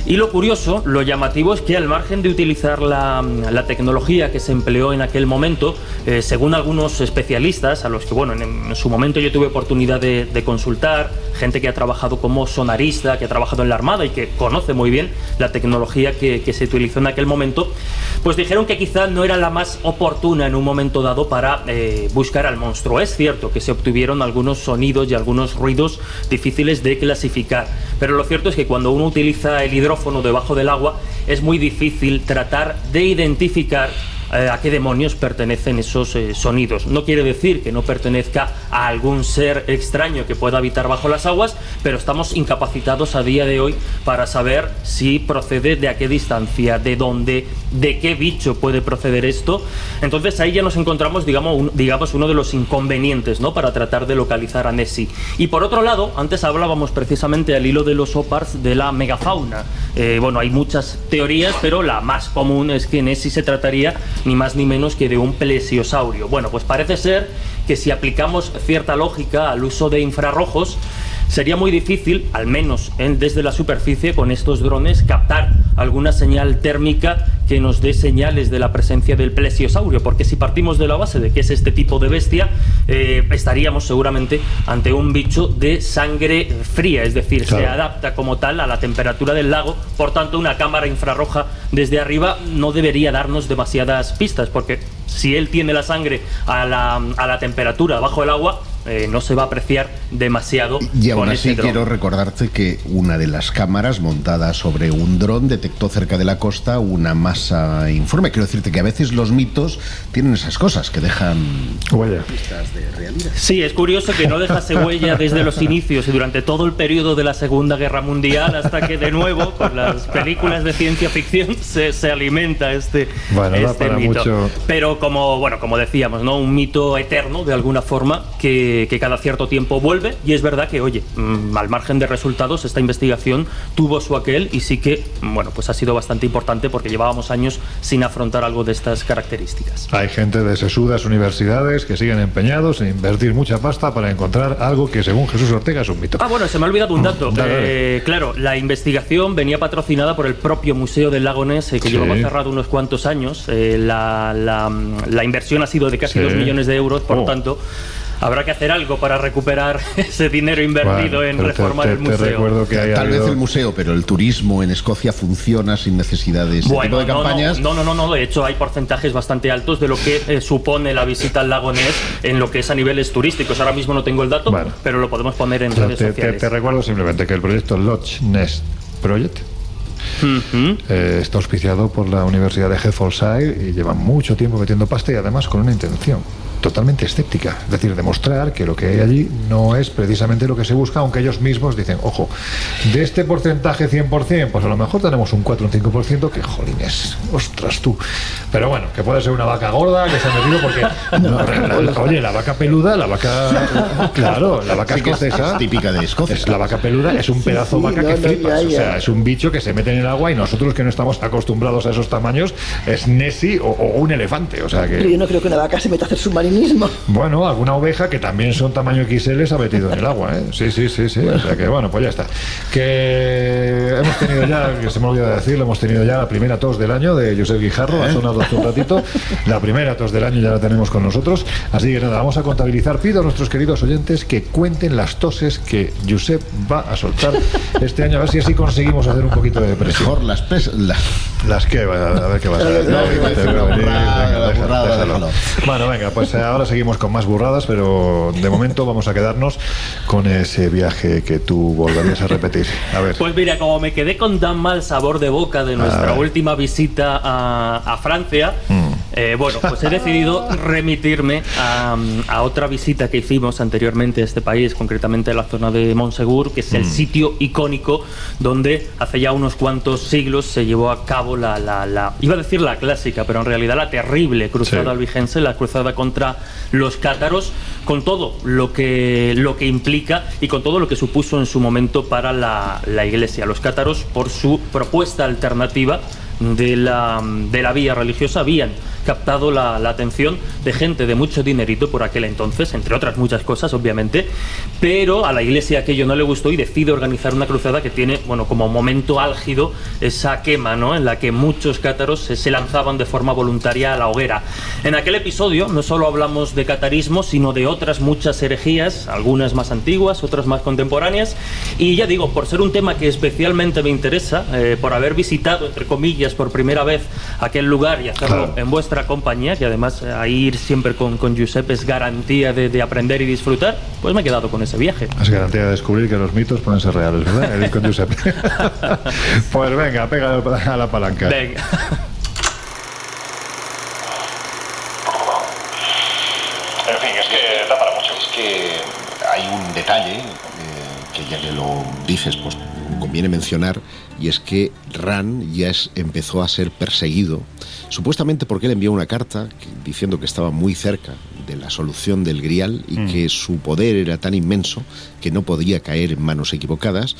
y lo curioso, lo llamativo es que al margen de utilizar la, la tecnología que se empleó en aquel momento, eh, según algunos especialistas, a los que bueno, en, en su momento yo tuve oportunidad de, de consultar, gente que ha trabajado como sonarista, que ha trabajado en la Armada y que conoce muy bien la tecnología que, que se utilizó en aquel momento, pues dijeron que quizá no era la más oportuna en un momento dado para eh, buscar al monstruo. Es cierto que se obtuvieron algunos sonidos y algunos ruidos difíciles de clasificar, pero lo cierto es que cuando uno utiliza el debajo del agua es muy difícil tratar de identificar eh, a qué demonios pertenecen esos eh, sonidos. No quiere decir que no pertenezca a algún ser extraño que pueda habitar bajo las aguas, pero estamos incapacitados a día de hoy para saber si procede de a qué distancia, de dónde, de qué bicho puede proceder esto. Entonces ahí ya nos encontramos, digamos, digamos uno de los inconvenientes ¿no? para tratar de localizar a Nessie. Y por otro lado, antes hablábamos precisamente al hilo de los opars de la megafauna. Eh, bueno, hay muchas teorías, pero la más común es que Nessie se trataría ni más ni menos que de un plesiosaurio. Bueno, pues parece ser que si aplicamos cierta lógica al uso de infrarrojos, sería muy difícil, al menos en- desde la superficie, con estos drones, captar alguna señal térmica que nos dé señales de la presencia del plesiosaurio, porque si partimos de la base de que es este tipo de bestia, eh, estaríamos seguramente ante un bicho de sangre fría, es decir, se adapta como tal a la temperatura del lago, por tanto una cámara infrarroja desde arriba no debería darnos demasiadas pistas, porque si él tiene la sangre a la, a la temperatura bajo el agua, eh, no se va a apreciar demasiado Y aún con así quiero recordarte que una de las cámaras montada sobre un dron detectó cerca de la costa una masa informe. Quiero decirte que a veces los mitos tienen esas cosas que dejan pistas de realidad. Sí, es curioso que no dejase huella desde los inicios y durante todo el periodo de la Segunda Guerra Mundial hasta que de nuevo con las películas de ciencia ficción se, se alimenta este, Bueno, este mito. mucho. Pero como bueno, como decíamos, ¿no? Un mito eterno de alguna forma que, que cada cierto tiempo vuelve y es verdad que, oye, mm, al margen de resultados, esta investigación tuvo su aquel y sí que, mm, bueno, pues ha sido bastante importante porque llevábamos años sin afrontar algo de estas características. Hay gente de sesudas universidades que siguen empeñados en invertir mucha pasta para encontrar algo que según Jesús Ortega es un mito. Ah, bueno, se me ha olvidado un dato. Dale, dale. Eh, claro, la investigación venía patrocinada por el propio Museo del Lago Ness, eh, que Sí. llevaba cerrado unos cuantos años. Eh, la, la- la inversión ha sido de casi Sí. 2 millones de euros, por Oh. tanto, habrá que hacer algo para recuperar ese dinero invertido Bueno, en pero te- reformar te- el te museo. recuerdo que hay Tal vez el museo, pero el turismo en Escocia funciona sin necesidad de ese Bueno, tipo de no, no, campañas. No, no, no, no, de hecho hay porcentajes bastante altos de lo que eh, supone la visita al lago Ness en lo que es a niveles turísticos. Ahora mismo no tengo el dato, pero lo podemos poner en redes te, te- sociales. te recuerdo simplemente que el proyecto Lodge Nest Project eh, está auspiciado por la Universidad de Hertfordshire y lleva mucho tiempo metiendo pasta y además con una intención totalmente escéptica, es decir, demostrar que lo que hay allí no es precisamente lo que se busca, aunque ellos mismos dicen, ojo, de este porcentaje 100%, pues a lo mejor tenemos un 4 o un 5% que, jolines, ostras tú. Pero bueno, que puede ser una vaca gorda que se ha metido porque, la- la- oye, la vaca peluda, la vaca, claro, la vaca Sí, que escocesa, es típica de Escocia. es la vaca peluda es un pedazo sí, vaca no, que no, flipas. ya, O sea, es un bicho que se mete en el agua y nosotros que no estamos acostumbrados a esos tamaños es Nessie o, o un elefante. O sea Pero yo que. no creo que una vaca se meta a hacer submarinismo. Bueno, alguna oveja que también son tamaño XL se ha metido en el agua, ¿eh? Sí, sí, sí, sí. O sea que bueno, pues ya está. Que hemos tenido ya, que se me olvida decirlo, hemos tenido ya la primera tos del año de Josep Guijarro, ha sonado hace un ratito. La primera tos del año ya la tenemos con nosotros. Así que nada, vamos a contabilizar. Pido a nuestros queridos oyentes que cuenten las toses que Josep va a soltar este año, a ver si así conseguimos hacer un poquito de presión. Mejor las pes las, las que, a ver qué vas a déjalo. Bueno, venga, pues eh, ahora seguimos con más burradas, pero de momento vamos a quedarnos con ese viaje que tú volverías a repetir. A ver. Pues mira, como me quedé con tan mal sabor de boca de nuestra última visita a, a Francia, Mm. Eh, bueno, pues he decidido remitirme a, a otra visita que hicimos anteriormente a este país, concretamente a la zona de Montsegur, que es el Mm. sitio icónico donde hace ya unos cuantos siglos se llevó a cabo la, la- la- iba a decir la clásica, pero en realidad la terrible cruzada Sí. albigense, la cruzada contra los cátaros, con todo lo que, lo que implica y con todo lo que supuso en su momento para la, la iglesia. Los cátaros, por su propuesta alternativa de la, de la vía religiosa, habían captado la, la atención de gente de mucho dinerito por aquel entonces, entre otras muchas cosas, obviamente, pero a la iglesia aquello no le gustó y decide organizar una cruzada que tiene, bueno, como momento álgido esa quema, ¿no? En la que muchos cátaros se, se lanzaban de forma voluntaria a la hoguera. En aquel episodio no solo hablamos de catarismo, sino de otras muchas herejías, algunas más antiguas, otras más contemporáneas, y ya digo, por ser un tema que especialmente me interesa, eh, por haber visitado, entre comillas, por primera vez aquel lugar y hacerlo Claro. en vuestra compañía, que además eh, ahí ir siempre con, con Giuseppe es garantía de, de aprender y disfrutar, pues me he quedado con ese viaje. Es garantía de descubrir que los mitos pueden ser reales, ¿verdad? El ir con Josep. pues venga, pega a la palanca. Venga. En fin, es que da para mucho. Es que hay un detalle eh, que ya que lo dices, pues conviene mencionar, y es que Ran ya es- empezó a ser perseguido, supuestamente porque él envió una carta que- diciendo que estaba muy cerca de la solución del Grial y Mm. que su poder era tan inmenso que no podía caer en manos equivocadas.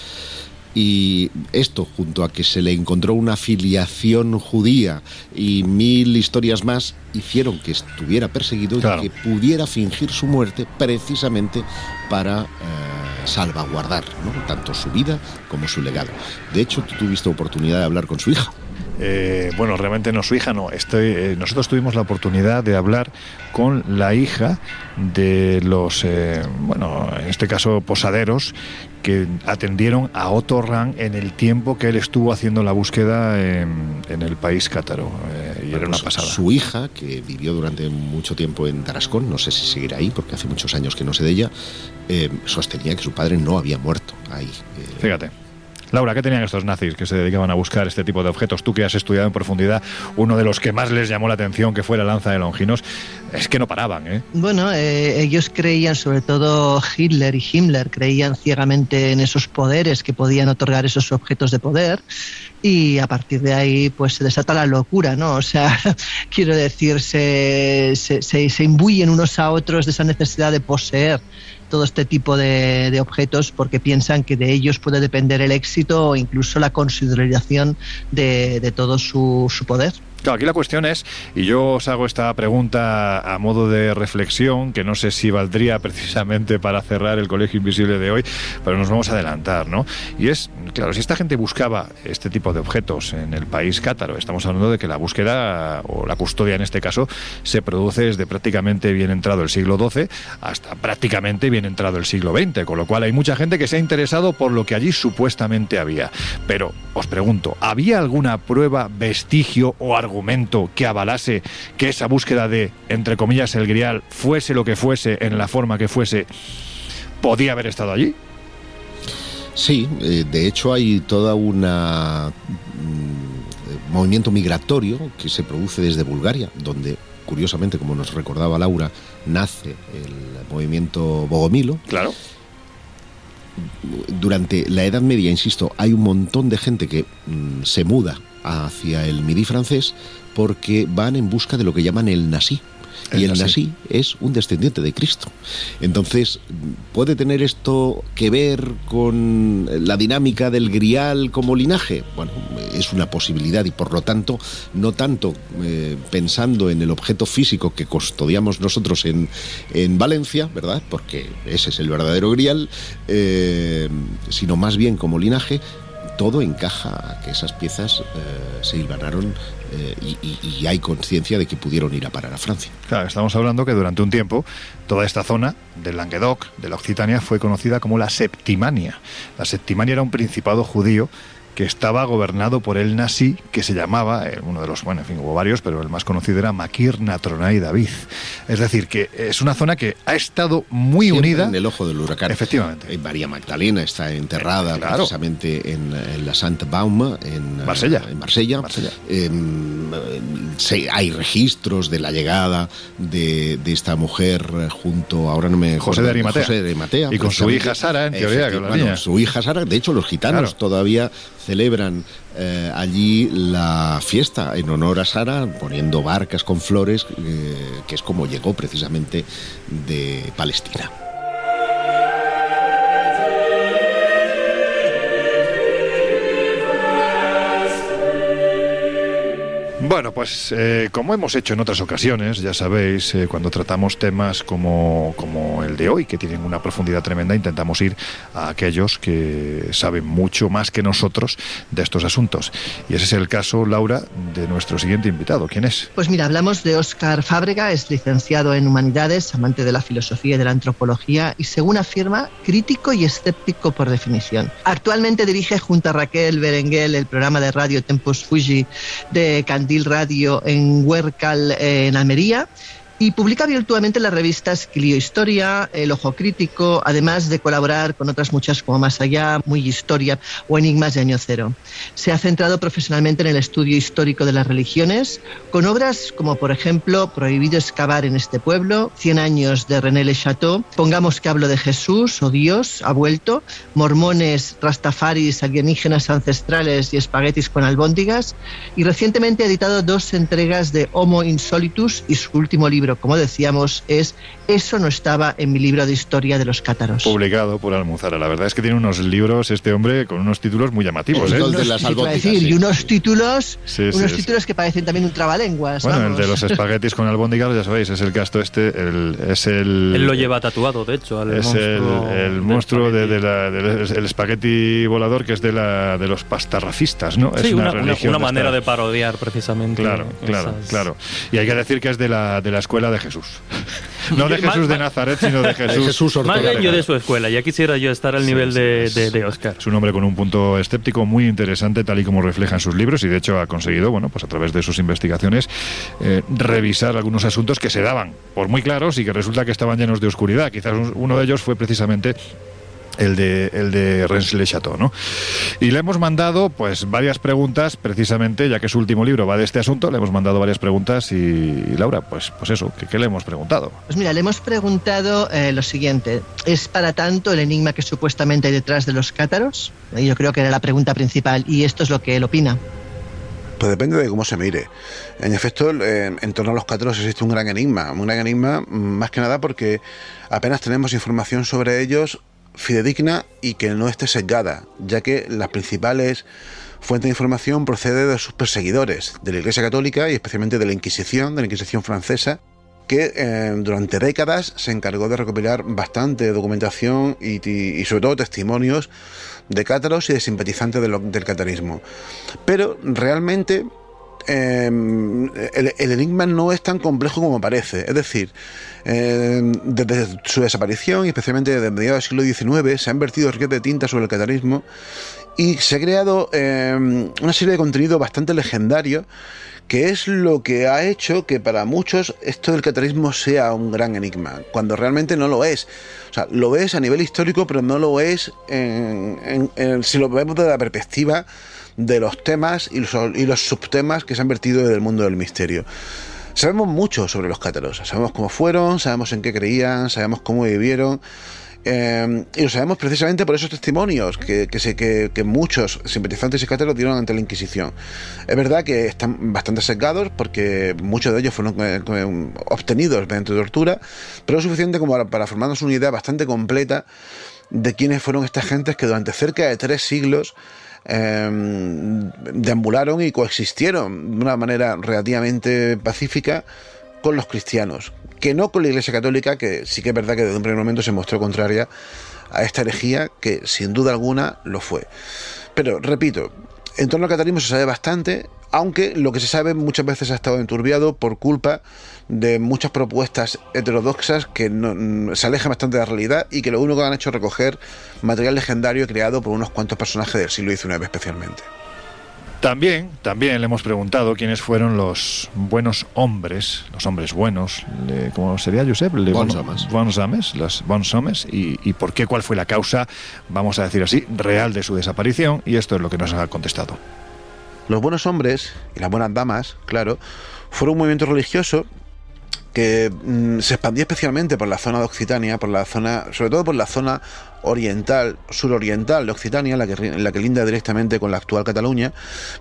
Y esto, junto a que se le encontró una filiación judía y mil historias más, hicieron que estuviera perseguido Claro. y que pudiera fingir su muerte precisamente para eh, salvaguardar ¿no? tanto su vida como su legado. De hecho, tú tuviste oportunidad de hablar con su hija. Eh, bueno, realmente no su hija, no. Estoy, eh, nosotros tuvimos la oportunidad de hablar con la hija de los, eh, bueno, en este caso posaderos que atendieron a Otto Rahn en el tiempo que él estuvo haciendo la búsqueda en, en el país cátaro. eh, y era una Pues pasada. Su hija, que vivió durante mucho tiempo en Tarascón, no sé si seguirá ahí, porque hace muchos años que no sé de ella, eh, sostenía que su padre no había muerto ahí. Eh, Fíjate. Laura, ¿qué tenían estos nazis que se dedicaban a buscar este tipo de objetos? Tú que has estudiado en profundidad, uno de los que más les llamó la atención, que fue la lanza de Longinos, es que no paraban, ¿eh? Bueno, eh, ellos creían, sobre todo Hitler y Himmler, creían ciegamente en esos poderes que podían otorgar esos objetos de poder y a partir de ahí pues se desata la locura, ¿no? O sea, quiero decir, se, se, se- se imbuyen unos a otros de esa necesidad de poseer todo este tipo de, de objetos porque piensan que de ellos puede depender el éxito o incluso la consideración de, de todo su, su poder. Claro, aquí la cuestión es, y yo os hago esta pregunta a modo de reflexión, que no sé si valdría precisamente para cerrar el Colegio Invisible de hoy, pero nos vamos a adelantar, ¿no? Y es, claro, si esta gente buscaba este tipo de objetos en el país cátaro, estamos hablando de que la búsqueda, o la custodia en este caso, se produce desde prácticamente bien entrado el siglo XII hasta prácticamente bien entrado el siglo XX, con lo cual hay mucha gente que se ha interesado por lo que allí supuestamente había. Pero os pregunto, ¿había alguna prueba, vestigio o argumento que avalase que esa búsqueda de, entre comillas, el grial, fuese lo que fuese, en la forma que fuese, podía haber estado allí? Sí, eh, de hecho hay toda una mm, movimiento migratorio que se produce desde Bulgaria, donde curiosamente, como nos recordaba Laura, nace el movimiento Bogomilo. Claro. Durante la Edad Media, insisto, hay un montón de gente que mm, se muda hacia el Midi francés porque van en busca de lo que llaman el nasí. El y el nasí es un descendiente de Cristo. Entonces, ¿puede tener esto que ver con la dinámica del grial como linaje? Bueno, es una posibilidad y por lo tanto, no tanto eh, pensando en el objeto físico que custodiamos nosotros en, en Valencia, ¿verdad? Porque ese es el verdadero grial, eh, sino más bien como linaje. Todo encaja a que esas piezas eh, se hilvanaron eh, y, y- y hay conciencia de que pudieron ir a parar a Francia. Claro, estamos hablando que durante un tiempo toda esta zona del Languedoc, de la Occitania, fue conocida como la Septimania. La Septimania era un principado judío que estaba gobernado por el Nasi, que se llamaba, eh, uno de los, bueno, en fin, hubo varios, pero el más conocido era Makir Natronai David. Es decir, que es una zona que ha estado muy Siempre unida. en el ojo del huracán. Efectivamente. María Magdalena está enterrada Eh, claro. precisamente en, en la Santa Bauma, en eh, Marsella. En Marsella. Eh, se- hay registros de la llegada de, de esta mujer junto, ahora no me José de Arimatea. José de Arimatea, Y con su hija Sara, en teoría, que bueno, su hija Sara, de hecho los gitanos Claro. todavía celebran eh, allí la fiesta en honor a Sara, poniendo barcas con flores, eh, que es como llegó precisamente de Palestina. Bueno, pues eh, como hemos hecho en otras ocasiones, ya sabéis, eh, cuando tratamos temas como, como el de hoy, que tienen una profundidad tremenda, intentamos ir a aquellos que saben mucho más que nosotros de estos asuntos. Y ese es el caso, Laura, de nuestro siguiente invitado. ¿Quién es? Pues mira, hablamos de Óscar Fábrega, es licenciado en Humanidades, amante de la filosofía y de la antropología y, según afirma, crítico y escéptico por definición. Actualmente dirige junto a Raquel Berenguel el programa de radio Tempus Fuji de Candil Radio en Huércal, eh, en Almería. Y publica virtualmente las revistas Clio Historia, El Ojo Crítico, además de colaborar con otras muchas como Más Allá, Muy Historia o Enigmas de Año Cero. Se ha centrado profesionalmente en el estudio histórico de las religiones, con obras como, por ejemplo, Prohibido excavar en este pueblo, Cien años de René Le Chateau, Pongamos que hablo de Jesús o Dios ha vuelto, Mormones, Rastafaris, alienígenas ancestrales y espaguetis con albóndigas, y recientemente ha editado dos entregas de Homo Insolitus y su último libro libro, como decíamos, es Eso no estaba en mi libro de historia de los cátaros. Publicado por Almuzara. La verdad es que tiene unos libros este hombre con unos títulos muy llamativos. ¿eh? y unos títulos, Sí, unos sí, sí. títulos que parecen también un trabalenguas. Bueno, el de los espaguetis con albóndigas, ya sabéis, es el casto este, el, es el... Él lo lleva tatuado, de hecho, al es el, monstruo. el del monstruo de, de la, del- el espagueti volador que es de la de los pastarrafistas, ¿no? Sí, es una, una, una- religión una manera esta- de parodiar precisamente. Claro, claro, esas- claro. Y hay que decir que es de la, de la escuela de Jesús. No de Más- Jesús de Nazaret, sino de Jesús. Más bien yo de su escuela, ya quisiera yo estar al Sí, nivel sí, de, de, de Oscar. Es un hombre con un punto escéptico muy interesante, tal y como refleja en sus libros, y de hecho ha conseguido, bueno, pues a través de sus investigaciones, eh, revisar algunos asuntos que se daban por muy claros y que resulta que estaban llenos de oscuridad. Quizás un- uno de ellos fue precisamente el de, el de Rennes-le-Château, ¿no? Y le hemos mandado, pues, varias preguntas, precisamente, ya que su último libro va de este asunto, le hemos mandado varias preguntas y, y, Laura, pues, pues eso, ¿qué, qué le hemos preguntado? Pues mira, le hemos preguntado eh, lo siguiente. ¿Es para tanto el enigma que supuestamente hay detrás de los cátaros? Yo creo que era la pregunta principal y esto es lo que él opina. Pues depende de cómo se mire. En efecto, eh, en torno a los cátaros existe un gran enigma. Un gran enigma mm, más que nada porque apenas tenemos información sobre ellos fidedigna y que no esté sesgada, ya que las principales fuentes de información procede de sus perseguidores, de la Iglesia Católica y especialmente de la Inquisición, de la Inquisición francesa, que eh, durante décadas se encargó de recopilar bastante documentación y, sobre todo testimonios de cátaros y de simpatizantes del catarismo. Pero realmente eh, el, enigma no es tan complejo como parece. Es decir, eh, desde su desaparición, y especialmente desde mediados del siglo XIX, se han vertido ríos de tinta sobre el catarismo y se ha creado eh, una serie de contenido bastante legendario que es lo que ha hecho que para muchos esto del catarismo sea un gran enigma, cuando realmente no lo es. O sea, lo es a nivel histórico, pero no lo es en- en- si lo vemos desde la perspectiva de los temas y los, y los subtemas que se han vertido del mundo del misterio. Sabemos mucho sobre los cátaros, sabemos cómo fueron, sabemos en qué creían, sabemos cómo vivieron. eh, y lo sabemos precisamente por esos testimonios que, que, que- muchos simpatizantes y cátaros dieron ante la Inquisición. Es verdad que están bastante sesgados porque muchos de ellos fueron eh, obtenidos mediante tortura, pero lo suficiente como para formarnos una idea bastante completa de quiénes fueron estas gentes que durante cerca de tres siglos eh, deambularon y coexistieron de una manera relativamente pacífica con los cristianos, que no con la Iglesia Católica, que sí que es verdad que desde un primer momento se mostró contraria a esta herejía, que sin duda alguna lo fue. Pero, repito, en torno al catarismo se sabe bastante, aunque lo que se sabe muchas veces ha estado enturbiado por culpa muchas propuestas heterodoxas que no- mm, se alejan bastante de la realidad y que lo único que han hecho es recoger material legendario creado por unos cuantos personajes del siglo XIX especialmente. También, también le hemos preguntado quiénes fueron los buenos hombres, los hombres buenos, le- ¿cómo sería, Josep? Le- homes, los bons homes, y, y por qué, cuál fue la causa, vamos a decir así, real de su desaparición, y esto es lo que nos ha contestado. Los buenos hombres y las buenas damas, claro, fueron un movimiento religioso que mm, se expandió especialmente por la zona de Occitania, por la zona, sobre todo por la zona oriental, suroriental de Occitania, la que, la que linda directamente con la actual Cataluña,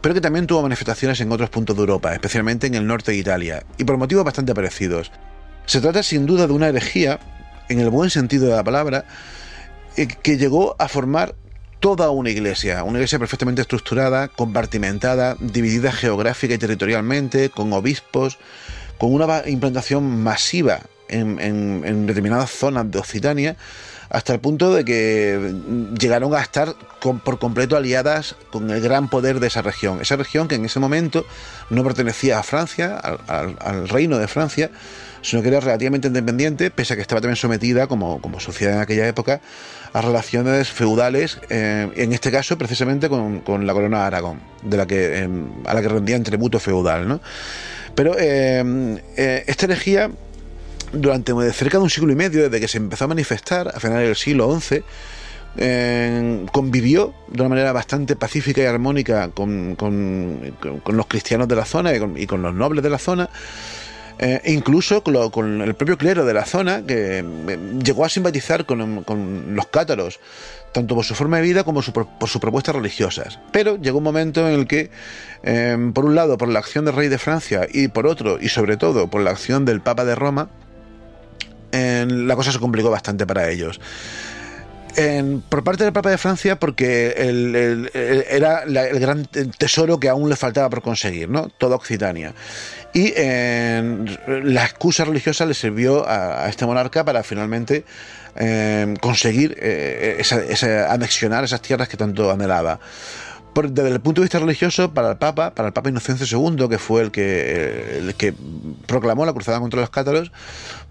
pero que también tuvo manifestaciones en otros puntos de Europa, especialmente en el norte de Italia, y por motivos bastante parecidos. Se trata sin duda de una herejía, en el buen sentido de la palabra, eh, que llegó a formar toda una iglesia, una iglesia perfectamente estructurada, compartimentada, dividida geográfica y territorialmente, con obispos, con una implantación masiva en, determinadas zonas de Occitania, hasta el punto de que llegaron a estar por completo aliadas con el gran poder de esa región. Esa región que en ese momento no pertenecía a Francia, al, reino de Francia, sino que era relativamente independiente, pese a que estaba también sometida, como, como sociedad en aquella época, a relaciones feudales, eh, en este caso precisamente con, la corona de Aragón, de la que, eh, a la que rendían tributo feudal. ¿no? Pero eh, eh, esta herejía, durante cerca de un siglo y medio, desde que se empezó a manifestar, a finales del siglo XI, eh, convivió de una manera bastante pacífica y armónica con, los cristianos de la zona y con, los nobles de la zona. eh, incluso con el propio clero de la zona, que eh, llegó a simpatizar con, con los cátaros, tanto por su forma de vida como por sus propuestas religiosas. Pero llegó un momento en el que, eh, por un lado, por la acción del rey de Francia y por otro, y sobre todo, por la acción del Papa de Roma, la cosa se complicó bastante para ellos. En- por parte del Papa de Francia, porque el- era el gran tesoro que aún le faltaba por conseguir, ¿no? Toda Occitania. Y eh, la excusa religiosa le sirvió a, este monarca para finalmente eh, conseguir eh, esa, anexionar esas tierras que tanto anhelaba. Desde el punto de vista religioso, para el Papa, para el Papa Inocencio II, que fue el que, el que proclamó la cruzada contra los cátaros,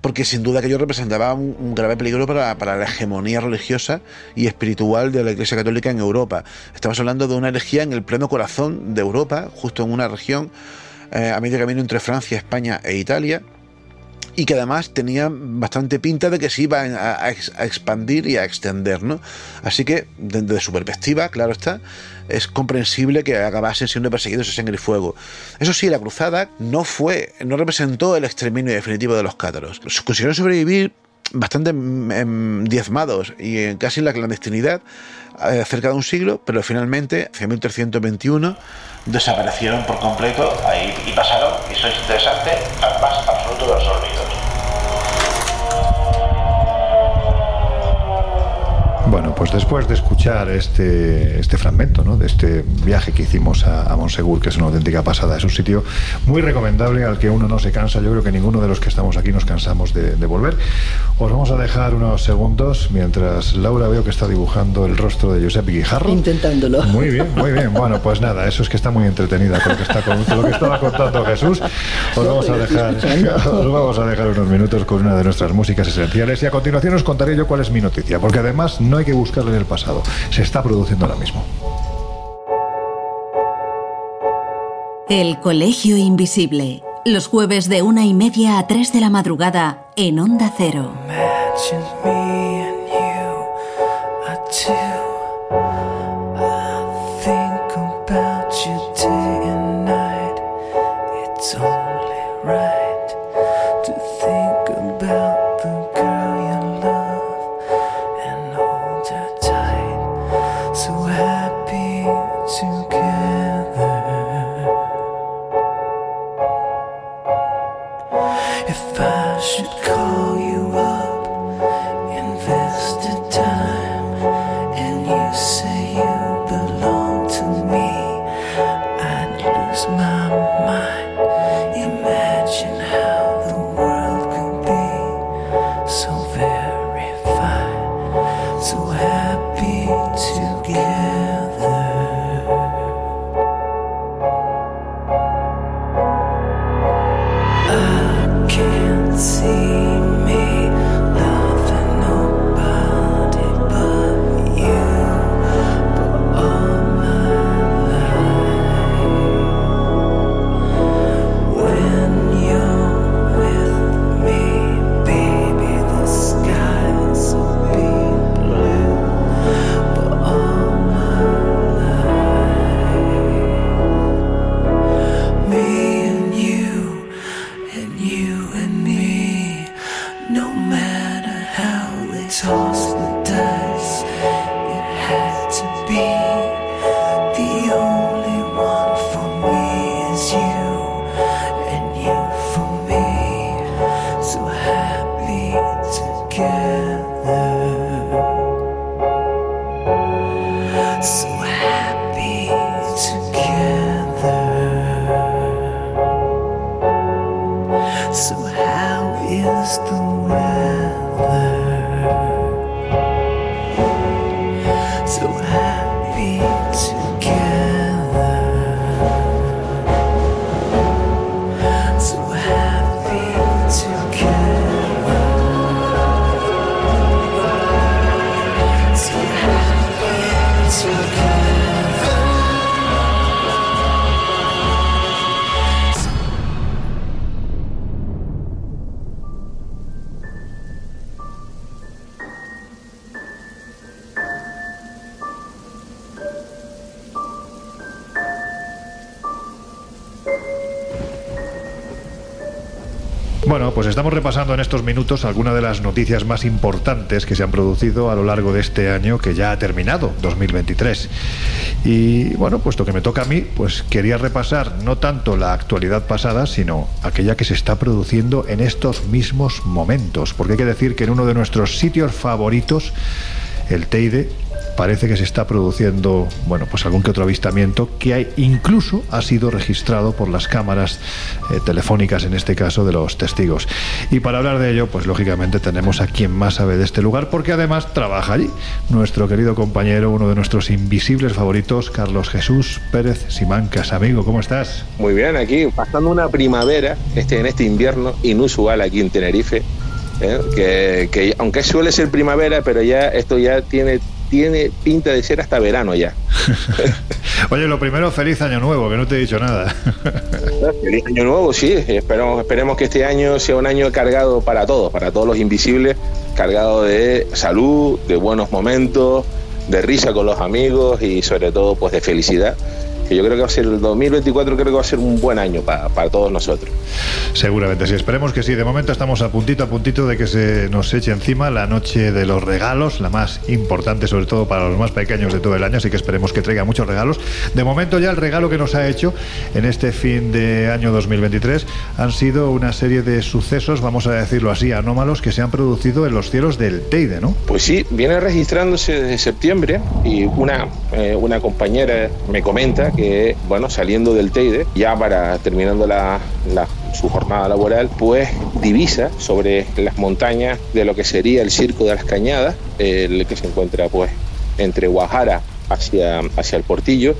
porque sin duda que ello representaba un, un grave peligro para, para la hegemonía religiosa y espiritual de la Iglesia Católica en Europa. Estamos hablando de una herejía en el pleno corazón de Europa, justo en una región eh, a medio camino entre Francia, España e Italia, y que además tenía bastante pinta de que se iba a, a ex- a expandir y a extender, ¿no? Así que, desde su perspectiva, claro está, es comprensible que acabasen siendo perseguidos a sangre y fuego. Eso sí, la cruzada no fue, no representó el exterminio definitivo de los cátaros. Consiguieron sobrevivir bastante mm, em, diezmados y en casi la clandestinidad eh, cerca de un siglo, pero finalmente, hacia 1321, Desaparecieron por completo ahí y pasaron, y eso es interesante, pues después de escuchar este, este fragmento ¿no? de este viaje que hicimos a, a Monsegur, que es una auténtica pasada, es un sitio muy recomendable al que uno no se cansa, yo creo que ninguno de los que estamos aquí nos cansamos de, de volver. Os vamos a dejar unos segundos mientras Laura veo que está dibujando el rostro de Josep Guijarro. Intentándolo. Muy bien, muy bien. Bueno, pues nada, eso es que está muy entretenida con lo que, está, con lo que estaba contando Jesús. Os vamos, a dejar, os vamos a dejar unos minutos con una de nuestras músicas esenciales y a continuación os contaré yo cuál es mi noticia, porque además no hay que buscarla en el pasado, se está produciendo ahora mismo. El Colegio Invisible. Los jueves de una y media a tres de la madrugada en Onda Cero. En estos minutos algunas de las noticias más importantes que se han producido a lo largo de este año que ya ha terminado, 2023. Y bueno, puesto que me toca a mí, pues quería repasar no tanto la actualidad pasada, sino aquella que se está produciendo en estos mismos momentos. Porque hay que decir que en uno de nuestros sitios favoritos, el Teide, parece que se está produciendo, bueno, pues algún que otro avistamiento que hay, incluso ha sido registrado por las cámaras eh, telefónicas, en este caso, de los testigos. Y para hablar de ello, pues lógicamente tenemos a quien más sabe de este lugar, porque además trabaja allí, nuestro querido compañero, uno de nuestros invisibles favoritos, Carlos Jesús Pérez Simancas. Amigo, ¿cómo estás? Muy bien, aquí pasando una primavera este, en este invierno inusual aquí en Tenerife. ¿eh? Que, que aunque suele ser primavera, pero ya esto ya tiene tiene pinta de ser hasta verano ya. Oye, lo primero, feliz año nuevo, que no te he dicho nada. feliz año nuevo, sí. Esperemos, esperemos que este año sea un año cargado para todos, para todos los invisibles, cargado de salud, de buenos momentos, de risa con los amigos y sobre todo pues de felicidad que yo creo que va a ser el 2024, creo que va a ser un buen año para, para todos nosotros. Seguramente sí, esperemos que sí. De momento estamos a puntito a puntito de que se nos eche encima la noche de los regalos, la más importante sobre todo para los más pequeños de todo el año, así que esperemos que traiga muchos regalos. De momento ya el regalo que nos ha hecho en este fin de año 2023 han sido una serie de sucesos, vamos a decirlo así, anómalos que se han producido en los cielos del Teide, ¿no? Pues sí, viene registrándose desde septiembre y una, eh, una compañera me comenta que, bueno, saliendo del Teide, ya para terminando su jornada laboral, pues divisa sobre las montañas de lo que sería el Circo de las Cañadas, el que se encuentra pues entre Guajara hacia, hacia el Portillo,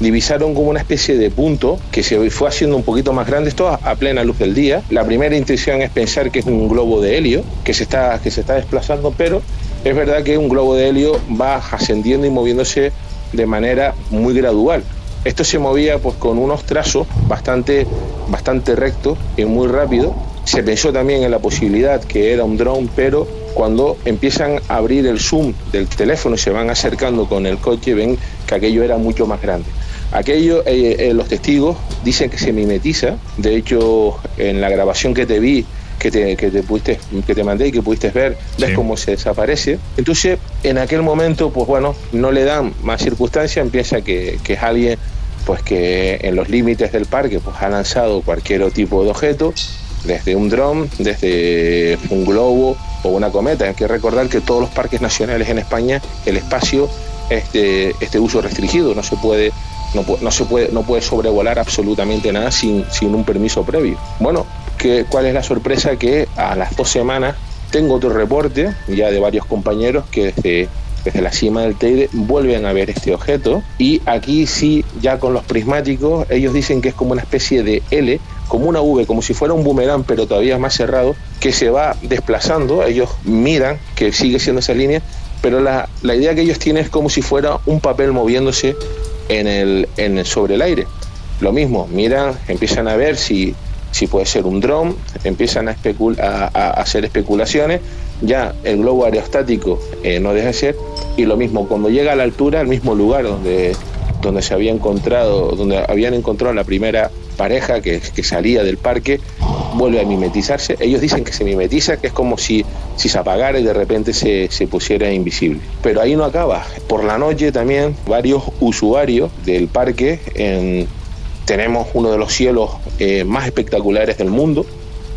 divisaron como una especie de punto que se fue haciendo un poquito más grande, esto a, a, plena luz del día. La primera intención es pensar que es un globo de helio que se está, que se está desplazando, pero es verdad que un globo de helio va ascendiendo y moviéndose de manera muy gradual. Esto se movía pues con unos trazos bastante, bastante rectos y muy rápido. Se pensó también en la posibilidad que era un drone, pero cuando empiezan a abrir el zoom del teléfono y se van acercando con el coche, ven que aquello era mucho más grande. Aquello, eh, eh, los testigos dicen que se mimetiza. De hecho, en la grabación que te vi, que te, que te, pudiste, que te mandé y que pudiste ver, ves sí. cómo se desaparece. Entonces, en aquel momento, pues bueno, no le dan más circunstancias, piensa que, que es alguien pues que en los límites del parque pues ha lanzado cualquier tipo de objeto, desde un dron, desde un globo o una cometa. Hay que recordar que todos los parques nacionales en España el espacio es de este uso restringido, no se puede no, no, se puede, no puede sobrevolar absolutamente nada sin, sin un permiso previo. Bueno, ¿qué, ¿cuál es la sorpresa? Que a las dos semanas tengo otro reporte ya de varios compañeros que desde, desde la cima del Teide vuelven a ver este objeto y aquí sí, ya con los prismáticos, ellos dicen que es como una especie de L, como una V, como si fuera un boomerang, pero todavía más cerrado, que se va desplazando, ellos miran que sigue siendo esa línea, pero la, la idea que ellos tienen es como si fuera un papel moviéndose en el, en sobre el aire. Lo mismo, miran, empiezan a ver si, si puede ser un dron, empiezan a, especul a, hacer especulaciones, ya el globo aerostático eh, no deja de ser, y lo mismo, cuando llega a la altura, al mismo lugar donde, donde se había encontrado, donde habían encontrado la primera pareja que, que, salía del parque, vuelve a mimetizarse. Ellos dicen que se mimetiza, que es como si, si se apagara y de repente se, se pusiera invisible. Pero ahí no acaba. Por la noche también varios usuarios del parque en, tenemos uno de los cielos eh, más espectaculares del mundo,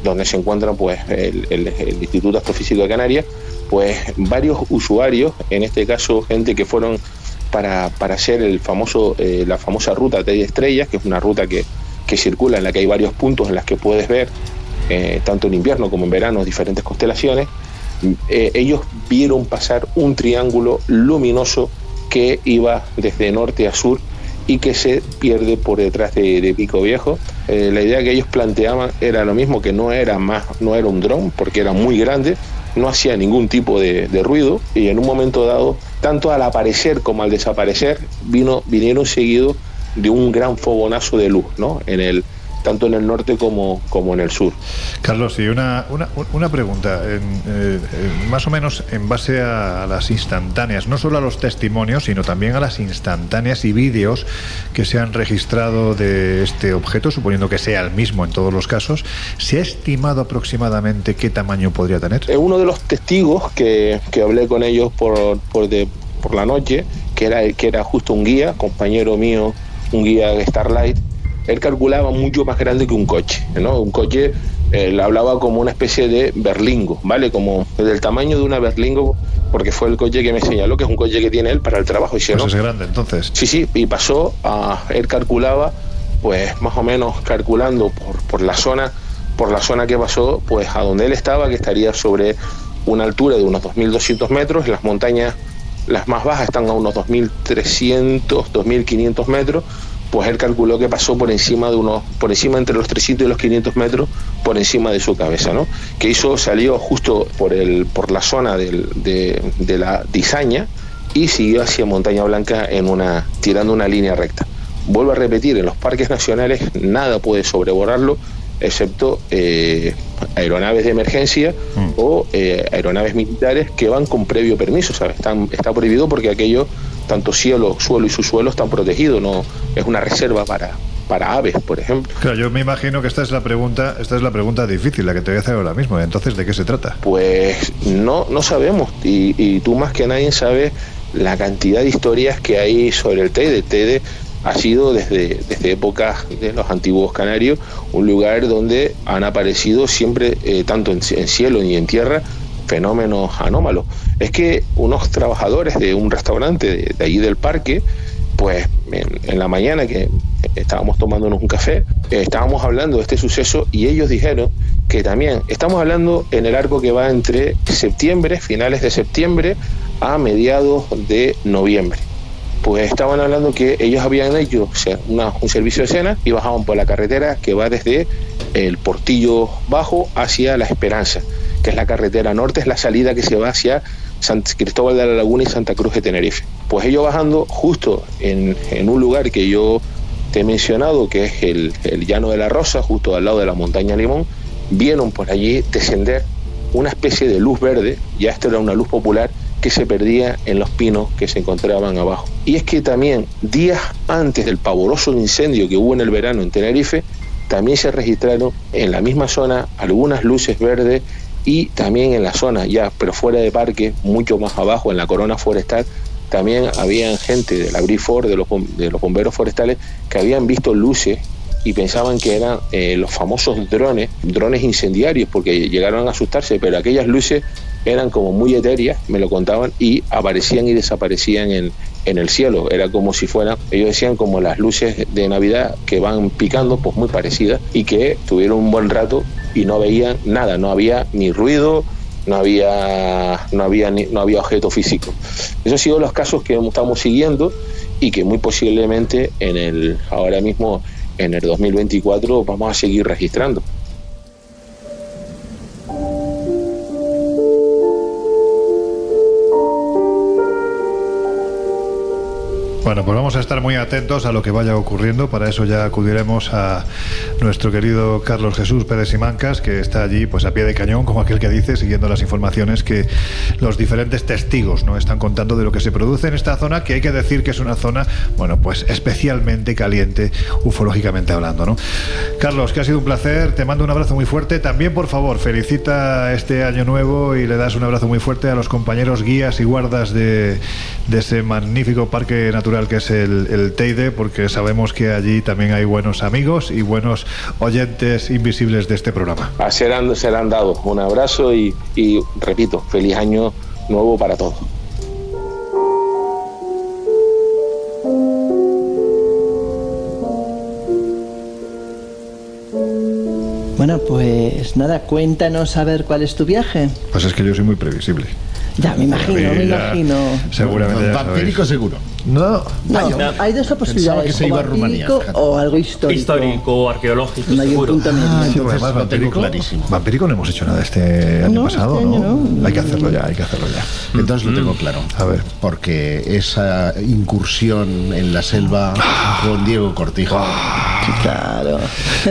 donde se encuentra pues, el, Instituto Astrofísico de Canarias, pues varios usuarios, en este caso gente que fueron para, para hacer el famoso, eh, la famosa ruta de estrellas, que es una ruta que, que circula en la que hay varios puntos en las que puedes ver, eh, tanto en invierno como en verano, diferentes constelaciones, eh, ellos vieron pasar un triángulo luminoso que iba desde norte a sur y que se pierde por detrás de, Pico Viejo. Eh, la idea que ellos planteaban era lo mismo, que no era más, no era un dron, porque era muy grande, no hacía ningún tipo de, de, ruido y en un momento dado, tanto al aparecer como al desaparecer, vino, vinieron seguidos de un gran fogonazo de luz, ¿no? En el, tanto en el norte como, como en el sur. Carlos, y una, una, una pregunta, en, eh, eh, más o menos en base a, a las instantáneas, no solo a los testimonios, sino también a las instantáneas y vídeos que se han registrado de este objeto, suponiendo que sea el mismo en todos los casos, ¿se ha estimado aproximadamente qué tamaño podría tener? Uno de los testigos que, que hablé con ellos por, por, de- por la noche, que era, que era justo un guía, compañero mío, un guía de Starlight, él calculaba mucho más grande que un coche, ¿no? Un coche, él hablaba como una especie de berlingo, ¿vale? Como del tamaño de una berlingo, porque fue el coche que me señaló, que es un coche que tiene él para el trabajo. Y si Pues no- es grande, entonces. Sí, sí, y pasó a, él calculaba, pues más o menos calculando por, por la zona, por la zona que pasó, pues a donde él estaba, que estaría sobre una altura de unos 2.200 metros, las montañas, las más bajas están a unos 2.300, 2.500 metros, pues él calculó que pasó por encima de unos, por encima entre los 300 y los 500 metros, por encima de su cabeza, ¿no? Que hizo, salió justo por el, por la zona del- de, de la disaña y siguió hacia Montaña Blanca en una, tirando una línea recta. Vuelvo a repetir, en los parques nacionales nada puede sobrevolarlo, excepto eh, aeronaves de emergencia o eh, aeronaves militares que van con previo permiso, ¿sabes? Están, está prohibido porque aquello, tanto cielo, suelo y subsuelo están protegidos, no es una reserva para, para aves, por ejemplo. Claro, yo me imagino que esta es la pregunta, esta es la pregunta difícil, la que te voy a hacer ahora mismo. Entonces, ¿de qué se trata? Pues no, no sabemos, y, y tú más que nadie sabes la cantidad de historias que hay sobre el Teide. El Teide ha sido desde, desde épocas de los antiguos canarios un lugar donde han aparecido siempre, eh, tanto en, en cielo y en tierra, fenómenos anómalos. Es que unos trabajadores de un restaurante de, de allí del parque, pues en, la mañana que estábamos tomándonos un café, estábamos hablando de este suceso y ellos dijeron que también estamos hablando en el arco que va entre septiembre, finales de septiembre, a mediados de noviembre. Pues estaban hablando que ellos habían hecho un servicio de cena y bajaban por la carretera que va desde el Portillo Bajo hacia La Esperanza, que es la carretera norte, es la salida que se va hacia San Cristóbal de la Laguna y Santa Cruz de Tenerife. Pues ellos bajando justo en, en un lugar que yo te he mencionado, que es el, el Llano de la Rosa, justo al lado de la montaña Limón, vieron por allí descender una especie de luz verde, ya esto era una luz popular, que se perdía en los pinos que se encontraban abajo. Y es que también días antes del pavoroso incendio que hubo en el verano en Tenerife, también se registraron en la misma zona algunas luces verdes y también en la zona ya, pero fuera de parque, mucho más abajo, en la corona forestal, también había gente de la de los, de los bomberos forestales, que habían visto luces y pensaban que eran eh, los famosos drones, drones incendiarios, porque llegaron a asustarse, pero aquellas luces eran como muy etéreas, me lo contaban, y aparecían y desaparecían en, en el cielo. Era como si fueran, ellos decían como las luces de Navidad que van picando, pues muy parecidas, y que tuvieron un buen rato y no veían nada, no había ni ruido, no había, no había, ni- no había objeto físico. Esos han sido los casos que estamos siguiendo y que muy posiblemente en el, ahora mismo en el 2024 vamos a seguir registrando. Bueno, pues vamos a estar muy atentos a lo que vaya ocurriendo. Para eso ya acudiremos a nuestro querido Carlos Jesús Pérez Simancas, que está allí pues a pie de cañón, como aquel que dice, siguiendo las informaciones que los diferentes testigos no están contando de lo que se produce en esta zona, que hay que decir que es una zona, bueno, pues especialmente caliente, ufológicamente hablando, ¿no? Carlos, que ha sido un placer, te mando un abrazo muy fuerte. También, por favor, felicita este año nuevo y le das un abrazo muy fuerte a los compañeros guías y guardas de, de ese magnífico parque natural que es el, el Teide, porque sabemos que allí también hay buenos amigos y buenos oyentes invisibles de este programa. A serán, serán dados. Un abrazo y, y repito, feliz año nuevo para todos. Bueno, pues nada, cuéntanos a ver cuál es tu viaje. Pues es que yo soy muy previsible. Ya, me imagino, me ya, imagino. Seguramente Vampírico seguro. No, No, hay dos posibilidades, que se iba o a Rumanía, vampírico o algo histórico. Histórico, arqueológico, No hay un seguro. punto medio. Sí, además tengo vampírico, clarísimo. vampírico no hemos hecho nada este año No, pasado, este año ¿no? Hay que hacerlo ya, hay que hacerlo ya. Entonces lo tengo claro. A ver. Porque esa incursión en la selva con Diego Cortijo. Claro.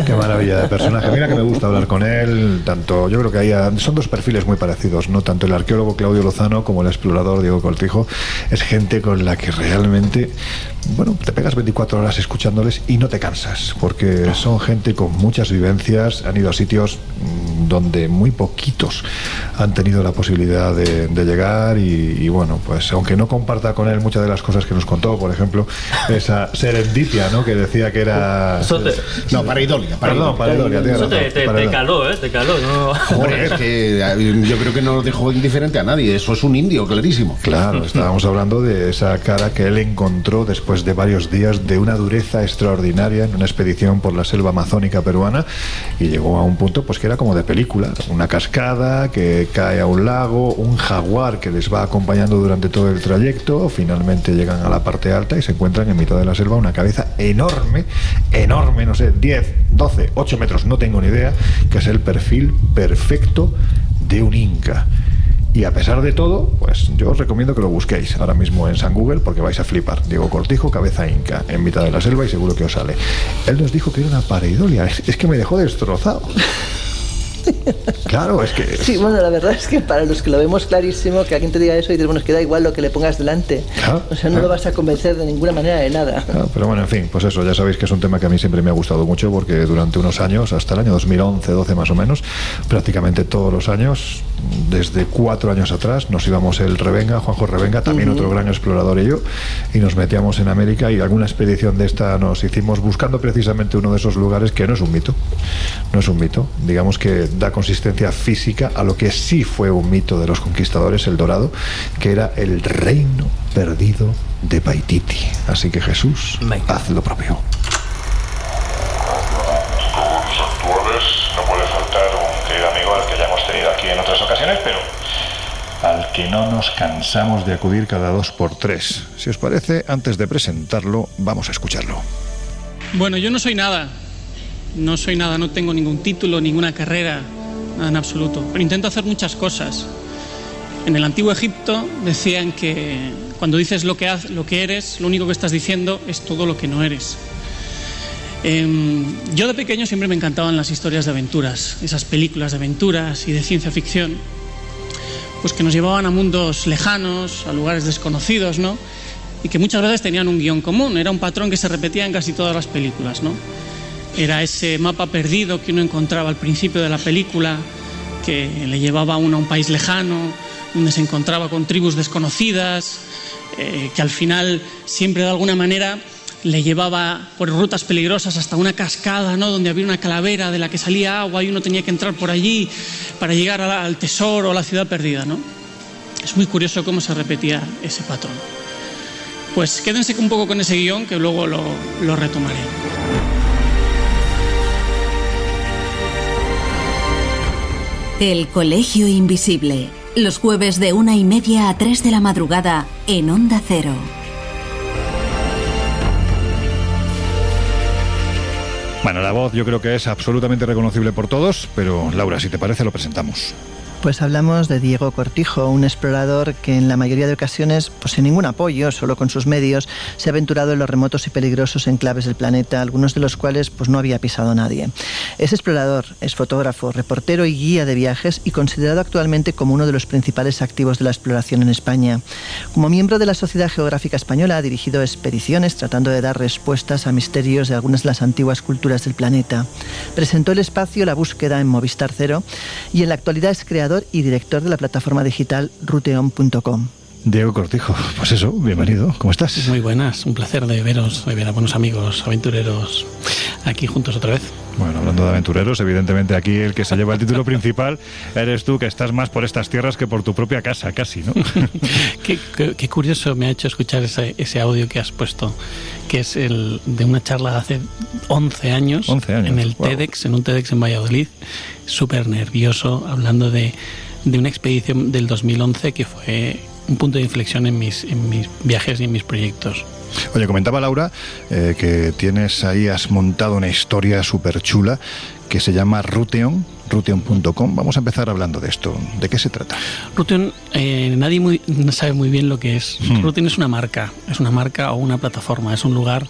Qué maravilla de personaje. Mira que me gusta hablar con él. Tanto, yo creo que hay, son dos perfiles muy parecidos, ¿no? Tanto el arqueólogo Claudio Lozano como el explorador Diego Cortijo. Es gente con la que realmente, bueno, te pegas 24 horas escuchándoles y no te cansas, porque son gente con muchas vivencias, han ido a sitios mm, donde muy poquitos han tenido la posibilidad de, de llegar y, y, bueno, pues aunque no comparta con él muchas de las cosas que nos contó, por ejemplo, esa serendipia, ¿no? Que decía que era... Eso te- No, para Idolia. Perdón, para Idolia, tienes Eso te, te- te caló, ¿eh? Te caló, ¿no? Joder, es que eh, yo creo que no dejó indiferente a nadie. Eso es un indio, clarísimo. Claro, estábamos hablando de esa cara que él encontró después de varios días de una dureza extraordinaria en una expedición por la selva amazónica peruana y llegó a un punto pues que era como de película, una cascada que cae a un lago, un jaguar que les va acompañando durante todo el trayecto, finalmente llegan a la parte alta y se encuentran en mitad de la selva una cabeza enorme, enorme, no sé, 10, 12, 8 metros, no tengo ni idea, que es el perfil perfecto de un inca. Y a pesar de todo, pues yo os recomiendo que lo busquéis ahora mismo en San Google porque vais a flipar. Diego Cortijo, cabeza inca, en mitad de la selva y seguro que os sale. Él nos dijo que era una pareidolia. Es, es que me dejó destrozado. Claro, es que... Sí, bueno, la verdad es que para los que lo vemos clarísimo, que alguien te diga eso y dices, bueno, es que da igual lo que le pongas delante. Claro, O sea, no claro. lo vas a convencer de ninguna manera de nada. Pero bueno, en fin, pues eso, ya sabéis que es un tema que a mí siempre me ha gustado mucho porque durante unos años, hasta el año 2011, 12 más o menos, prácticamente todos los años, desde cuatro años atrás, nos íbamos el Revenga, Juanjo Revenga, también otro gran explorador y yo, y nos metíamos en América y alguna expedición de esta nos hicimos buscando precisamente uno de esos lugares que no es un mito, no es un mito, digamos que da consistencia física a lo que sí fue un mito de los conquistadores, el Dorado, que era el reino perdido de Paititi. Así que Jesús, haz lo propio. Los actuales no puede faltar un querido amigo al que ya hemos tenido aquí en otras ocasiones, pero al que no nos cansamos de acudir cada dos por tres. Si os parece, antes de presentarlo, vamos a escucharlo. Bueno, yo no soy nada. No soy nada, no tengo ningún título, ninguna carrera, nada en absoluto. Pero intento hacer muchas cosas. En el antiguo Egipto decían que cuando dices lo que, haz- lo que eres, lo único que estás diciendo es todo lo que no eres. Em, yo de pequeño siempre me encantaban las historias de aventuras, esas películas de aventuras y de ciencia ficción, pues que nos llevaban a mundos lejanos, a lugares desconocidos, ¿no? Y que muchas veces tenían un guion común, era un patrón que se repetía en casi todas las películas, ¿no? Era ese mapa perdido que uno encontraba al principio de la película, que le llevaba a uno a un país lejano, donde se encontraba con tribus desconocidas, eh, que al final siempre de alguna manera le llevaba por rutas peligrosas hasta una cascada, ¿no? donde había una calavera de la que salía agua y uno tenía que entrar por allí para llegar a al tesoro o la ciudad perdida. ¿no? Es muy curioso cómo se repetía ese patrón. Pues quédense un poco con ese guion que luego lo retomaré. El Colegio Invisible. Los jueves de una y media a tres de la madrugada en Onda Cero. Bueno, la voz yo creo que es absolutamente reconocible por todos, pero Laura, si te parece, lo presentamos. Pues hablamos de Diego Cortijo, un explorador que en la mayoría de ocasiones, pues sin ningún apoyo, solo con sus medios, se ha aventurado en los remotos y peligrosos enclaves del planeta, algunos de los cuales pues no había pisado nadie. Es explorador, es fotógrafo, reportero y guía de viajes y considerado actualmente como uno de los principales activos de la exploración en España. Como miembro de la Sociedad Geográfica Española ha dirigido expediciones tratando de dar respuestas a misterios de algunas de las antiguas culturas del planeta. Presentó el espacio La búsqueda en Movistar Cero y en la actualidad es creador y director de la plataforma digital ruteon.com. Diego Cortijo, pues eso, bienvenido, ¿cómo estás? Muy buenas, un placer de veros, de ver a buenos amigos aventureros aquí juntos otra vez. Bueno, hablando de aventureros, evidentemente aquí el que se lleva el título principal eres tú, que estás más por estas tierras que por tu propia casa, casi, ¿no? Qué, qué- qué curioso me ha hecho escuchar ese, ese audio que has puesto, que es el de una charla de hace 11 años, 11 años, en el wow. TEDx, en un TEDx en Valladolid, súper nervioso, hablando de, de una expedición del 2011 que fue un punto de inflexión en mis, en mis viajes y en mis proyectos. Oye, comentaba Laura eh, que tienes ahí, has montado una historia súper chula que se llama Ruteon, ruteon.com. Vamos a empezar hablando de esto. ¿De qué se trata? Ruteon, eh, nadie muy, sabe muy bien lo que es. Hmm. Ruteon es una marca, es una marca o una plataforma, es un lugar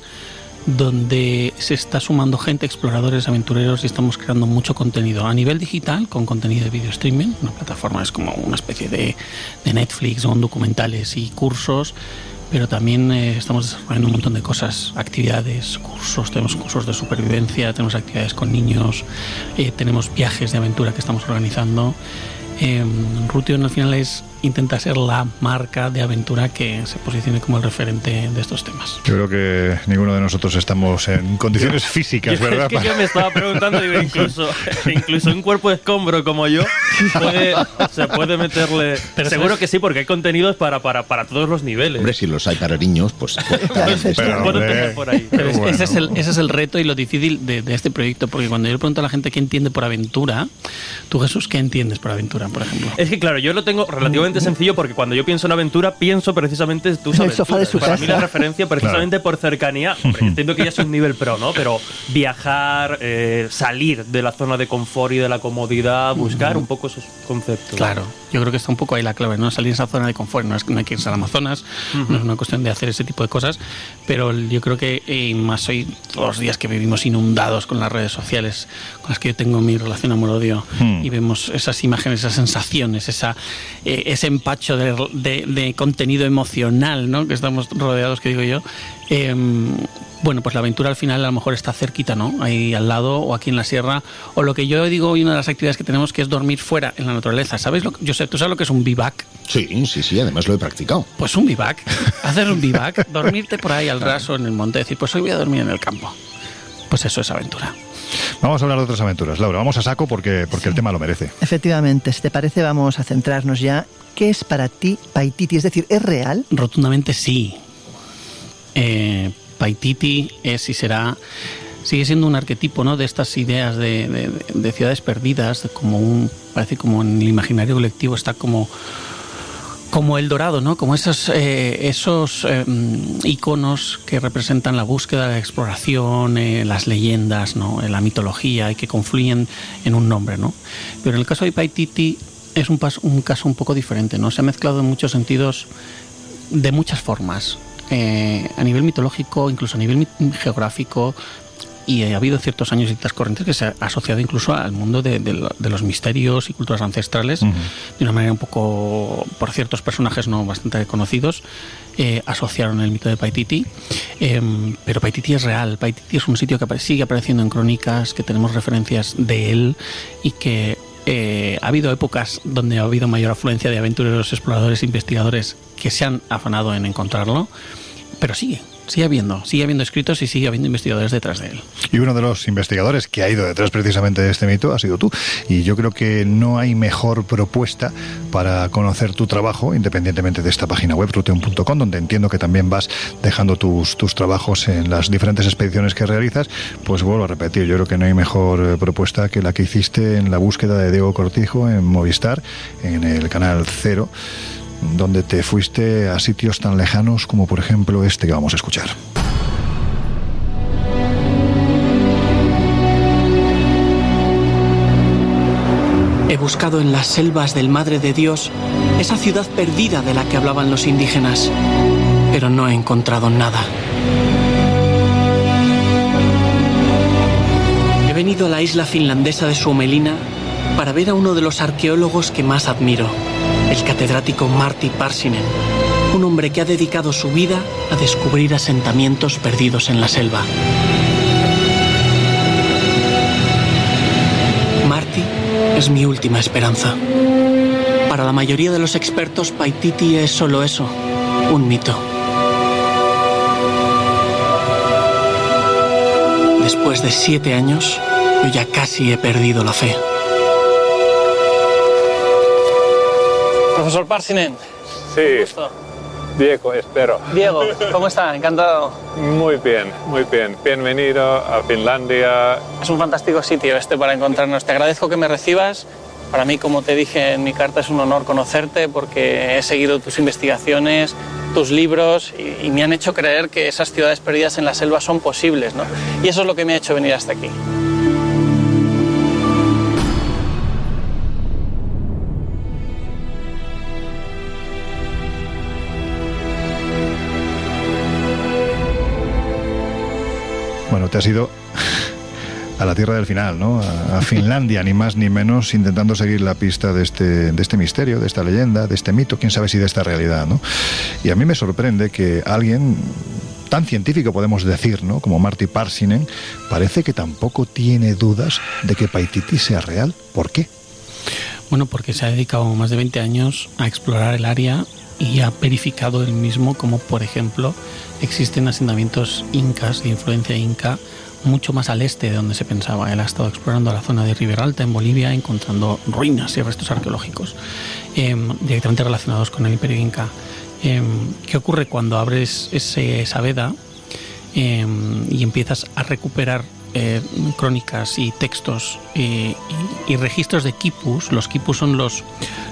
donde se está sumando gente, exploradores, aventureros y estamos creando mucho contenido a nivel digital con contenido de video streaming. Una plataforma es como una especie de, de Netflix, son documentales y cursos, pero también eh, estamos desarrollando un montón de cosas, actividades, cursos, tenemos cursos de supervivencia, tenemos actividades con niños, eh, tenemos viajes de aventura que estamos organizando. Eh, al final es intenta ser la marca de aventura que se posicione como el referente de estos temas. Yo creo que ninguno de nosotros estamos en condiciones físicas, Yo- ¿verdad? Es que yo me estaba preguntando, digo, incluso, incluso un cuerpo de escombro como yo puede- se puede meterle. Pero Seguro ¿sabes? que sí, porque hay contenidos para, para, para todos los niveles. Hombre, si los hay para niños, pues... Pero, Puedo empezar por ahí. Pero es- ese, es el, ese es el reto y lo difícil de, de este proyecto, porque cuando yo le pregunto a la gente qué entiende por aventura, tú Jesús, ¿qué entiendes por aventura, por ejemplo? Es que claro, yo lo tengo relativamente sencillo porque cuando yo pienso en aventura, pienso precisamente tus En el aventuras. sofá de su Para casa. mí la referencia precisamente por cercanía. Hombre, entiendo que ya es un nivel pro, ¿no? Pero viajar, eh, salir de la zona de confort y de la comodidad, buscar un poco esos conceptos. Claro, yo creo que está un poco ahí la clave, ¿no? Salir de esa zona de confort, no es que no hay que irse al Amazonas, Ujú. no es una cuestión de hacer ese tipo de cosas, pero yo creo que eh, más hoy, todos los días que vivimos inundados con las redes sociales, con las que yo tengo mi relación amor-odio, Hmm. y vemos esas imágenes, esas sensaciones, esa, eh, ese empacho de, de- de contenido emocional, ¿no? Que estamos rodeados, que digo yo. eh, bueno, pues la aventura al final a lo mejor está cerquita, ¿no? Ahí al lado o aquí en la sierra. O lo que yo digo hoy, una de las actividades que tenemos que es dormir fuera en la naturaleza. ¿Sabes? Lo, que- yo sé, ¿tú sabes lo que es un bivac? Sí, sí, sí, además lo he practicado. Pues un bivac. Hacer un bivac, dormirte por ahí al raso en el monte, decir, pues hoy voy a dormir en el campo. Pues eso es aventura. Vamos a hablar de otras aventuras. Laura, vamos a saco porque, porque el tema lo merece. Efectivamente, si te parece, vamos a centrarnos ya. ¿Qué es para ti Paititi? Es decir, ¿es real? Rotundamente sí. Eh, Paititi es y será. Sigue siendo un arquetipo ¿no? de estas ideas de, de- de ciudades perdidas, como un. Parece como en el imaginario colectivo está como. Como el dorado, ¿no? Como esos, eh, esos eh, iconos que representan la búsqueda, la exploración, eh, las leyendas, ¿no? La mitología y que confluyen en un nombre, ¿no? Pero en el caso de Paititi es un, pas- un caso un poco diferente, ¿no? Se ha mezclado en muchos sentidos de muchas formas. Eh, a nivel mitológico, incluso a nivel geográfico, y ha habido ciertos años y ciertas corrientes que se ha asociado incluso al mundo de, de lo- de los misterios y culturas ancestrales, de una manera un poco, por ciertos personajes no bastante conocidos, eh, asociaron el mito de Paititi. Eh, pero Paititi es real, Paititi es un sitio que sigue apareciendo en crónicas, que tenemos referencias de él y que eh, ha habido épocas donde ha habido mayor afluencia de aventureros, exploradores, investigadores que se han afanado en encontrarlo, pero sigue, sigue habiendo, sigue habiendo escritos y sigue habiendo investigadores detrás de él. Y uno de los investigadores que ha ido detrás precisamente de este mito ha sido tú. Y yo creo que no hay mejor propuesta para conocer tu trabajo, independientemente de esta página web, ruteon.com, donde entiendo que también vas dejando tus, tus trabajos en las diferentes expediciones que realizas. Pues vuelvo a repetir, yo creo que no hay mejor eh, propuesta que la que hiciste en la búsqueda de Diego Cortijo en Movistar, en el canal Cero donde te fuiste a sitios tan lejanos como por ejemplo este que vamos a escuchar. He buscado en las selvas del Madre de Dios esa ciudad perdida de la que hablaban los indígenas, pero no he encontrado nada. He venido a la isla finlandesa de Suomelina para ver a uno de los arqueólogos que más admiro, el catedrático Marty Parsinen, un hombre que ha dedicado su vida a descubrir asentamientos perdidos en la selva. Marty es mi última esperanza. Para la mayoría de los expertos, Paititi es solo eso, un mito. Después de siete años, yo ya casi he perdido la fe. Profesor Parsinen. Sí. Diego, espero. Diego, ¿cómo está? Encantado. Muy bien, muy bien. Bienvenido a Finlandia. Es un fantástico sitio este para encontrarnos. Te agradezco que me recibas Para mí, como te dije en mi carta, es un honor conocerte porque he seguido tus investigaciones, tus libros y, y me han hecho creer que esas ciudades perdidas en la selva son posibles. ¿no? Y eso es lo que me ha hecho venir hasta aquí. Te has ido a la tierra del final, ¿no? A, a Finlandia, ni más ni menos, intentando seguir la pista de este, de este misterio, de esta leyenda, de este mito, quién sabe si de esta realidad, ¿no? Y a mí me sorprende que alguien tan científico podemos decir, ¿no? Como Marty Parsinen, parece que tampoco tiene dudas de que Paititi sea real. ¿Por qué? Bueno, porque se ha dedicado más de 20 años a explorar el área y ha verificado él mismo como, por ejemplo, existen asentamientos incas de influencia inca mucho más al este de donde se pensaba. Él ha estado explorando la zona de Ribera Alta en Bolivia, encontrando ruinas y restos arqueológicos eh, directamente relacionados con el imperio inca. Eh, ¿Qué ocurre cuando abres esa veda eh, y empiezas a recuperar eh, crónicas y textos eh, y, registros de quipus. Los quipus son los,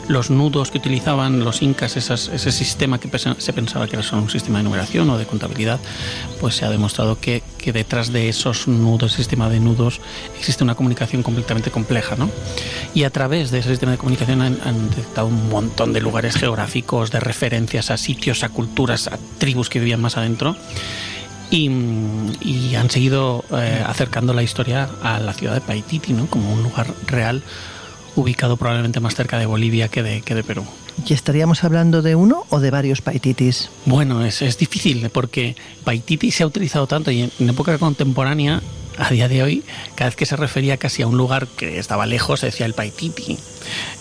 los nudos que utilizaban los incas, esas- ese sistema que se pensaba que era solo un sistema de numeración o de contabilidad, pues se ha demostrado que, que detrás de esos nudos, sistema de nudos, existe una comunicación completamente compleja. ¿no? Y a través de ese sistema de comunicación han, han detectado un montón de lugares geográficos, de referencias a sitios, a culturas, a tribus que vivían más adentro y, y han seguido eh, acercando la historia a la ciudad de Paititi, ¿no? como un lugar real ubicado probablemente más cerca de Bolivia que de, que de Perú. ¿Y estaríamos hablando de uno o de varios paititis? Bueno, es, es difícil porque Paititi se ha utilizado tanto y en, en época contemporánea, a día de hoy, cada vez que se refería casi a un lugar que estaba lejos, se decía el Paititi.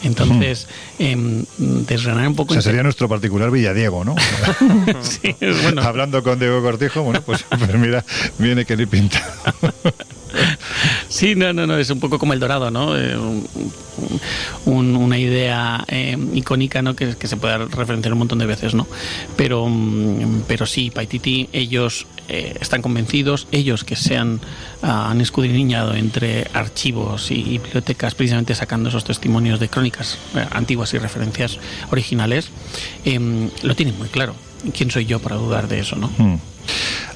Entonces, em, desgranar un O poco... sea, sería nuestro particular Villadiego, ¿no? sí, bueno. Hablando con Diego Cortijo, bueno, pues, pues mira, viene que ni pinta. Sí, no, no, no, es un poco como el dorado, ¿no? Eh, un- un- una idea eh, icónica, ¿no? Que, se puede referenciar un montón de veces, ¿no? Pero, mm, pero sí, Paititi, ellos eh, están convencidos, ellos que se han, ah, han escudriñado entre archivos y, bibliotecas, precisamente sacando esos testimonios de crónicas antiguas y referencias originales, em, lo tienen muy claro. ¿Quién soy yo para dudar de eso, no? Mm.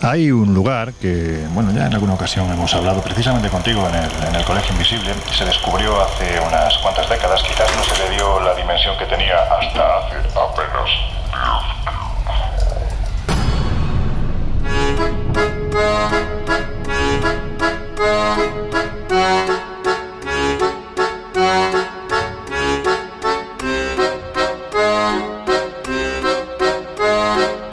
Hay un lugar que, bueno, ya en alguna ocasión hemos hablado precisamente contigo en el Colegio Invisible. Se descubrió hace unas cuantas décadas, quizás no se le dio la dimensión que tenía hasta hace apenas.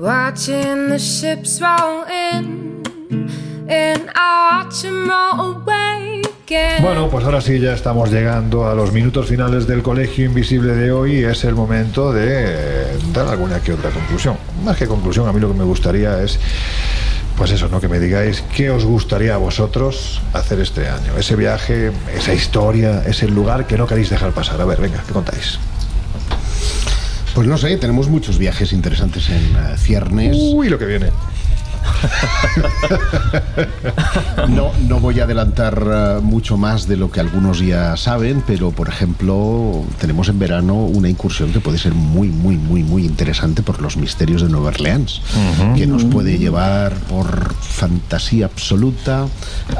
watching the ships roll in, and. Bueno, pues ahora sí ya estamos llegando a los minutos finales del Colegio Invisible de hoy es el momento de dar alguna que otra conclusión. Más que conclusión, a mí lo que me gustaría es, pues eso, ¿no? Que me digáis qué os gustaría a vosotros hacer este año. Ese viaje, esa historia, ese lugar que no queréis dejar pasar. A ver, venga, ¿qué contáis? Pues no sé, tenemos muchos viajes interesantes en eh, ciernes. Uy, lo que viene. No, no voy a adelantar eh, mucho más de lo que algunos ya saben, pero por ejemplo, tenemos en verano una incursión que puede ser muy, muy, muy, muy interesante por los misterios de Nueva Orleans, que nos puede llevar por fantasía absoluta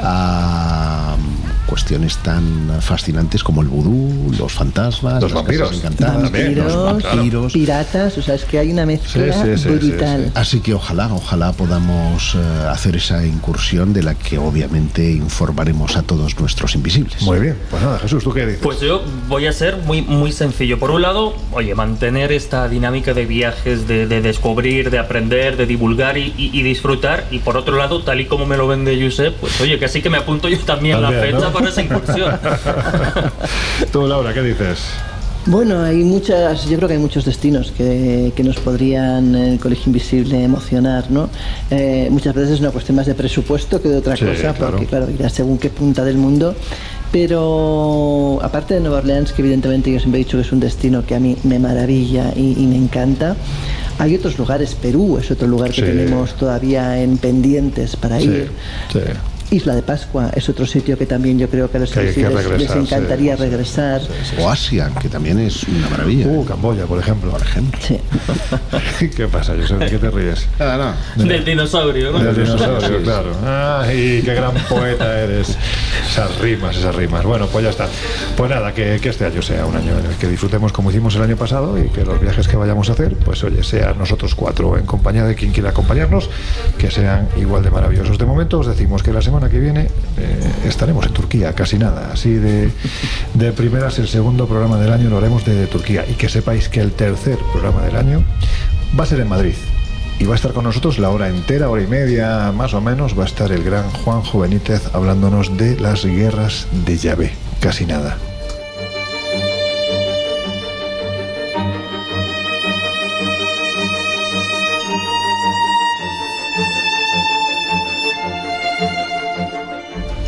a mm, cuestiones tan fascinantes como el vudú, los fantasmas, Los las vampiros. encantadas, los Vampiros, vampiros. piratas, o sea, es que hay una mezcla Sí, sí, sí, brutal. Así que ojalá, ojalá podamos eh, hacer esa incursión de la que obviamente informaremos a todos nuestros invisibles. Muy bien, pues nada, Jesús, ¿tú qué dices? Pues yo voy a ser muy, muy sencillo. Por un lado, oye, mantener esta dinámica de viajes, de, de descubrir, de aprender, de divulgar y, y- y disfrutar. Y por otro lado, tal y como me lo vende Josep, pues oye, que así que me apunto yo también la fecha ¿no? para esa incursión. Tú, Laura, ¿qué dices? Bueno, hay muchas, yo creo que hay muchos destinos que, que nos podrían en el Colegio Invisible emocionar, ¿no? Eh, muchas veces es una cuestión más de presupuesto que de otra Sí, cosa, claro. porque claro, irá según qué punta del mundo. Pero aparte de Nueva Orleans, que evidentemente yo siempre he dicho que es un destino que a mí me maravilla y, y me encanta, hay otros lugares, Perú es otro lugar que Sí. tenemos todavía en pendientes para Sí, ir. Isla de Pascua es otro sitio que también yo creo que a los Que les regresar, encantaría regresar. O Asia, que también es una maravilla. Uh, Camboya, por ejemplo. Por ejemplo. Sí. ¿Qué pasa, Josep? ¿De qué te ríes? Nada, no. Del dinosaurio, ¿no? Del dinosaurio, claro. ¡Ay, qué gran poeta eres! Esas rimas, esas rimas. Bueno, pues ya está. Pues nada, que, que este año sea un año en el que disfrutemos como hicimos el año pasado y que los viajes que vayamos a hacer, pues oye, sean nosotros cuatro en compañía de quien quiera acompañarnos, que sean igual de maravillosos. De momento os decimos que la semana que viene eh, estaremos en Turquía, casi nada. Así de, de primeras, el segundo programa del año lo haremos de Turquía. Y que sepáis que el tercer programa del año va a ser en Madrid. Y va a estar con nosotros la hora entera, hora y media más o menos, va a estar el gran Juanjo Benítez hablándonos de las guerras de Yahvé. Casi nada.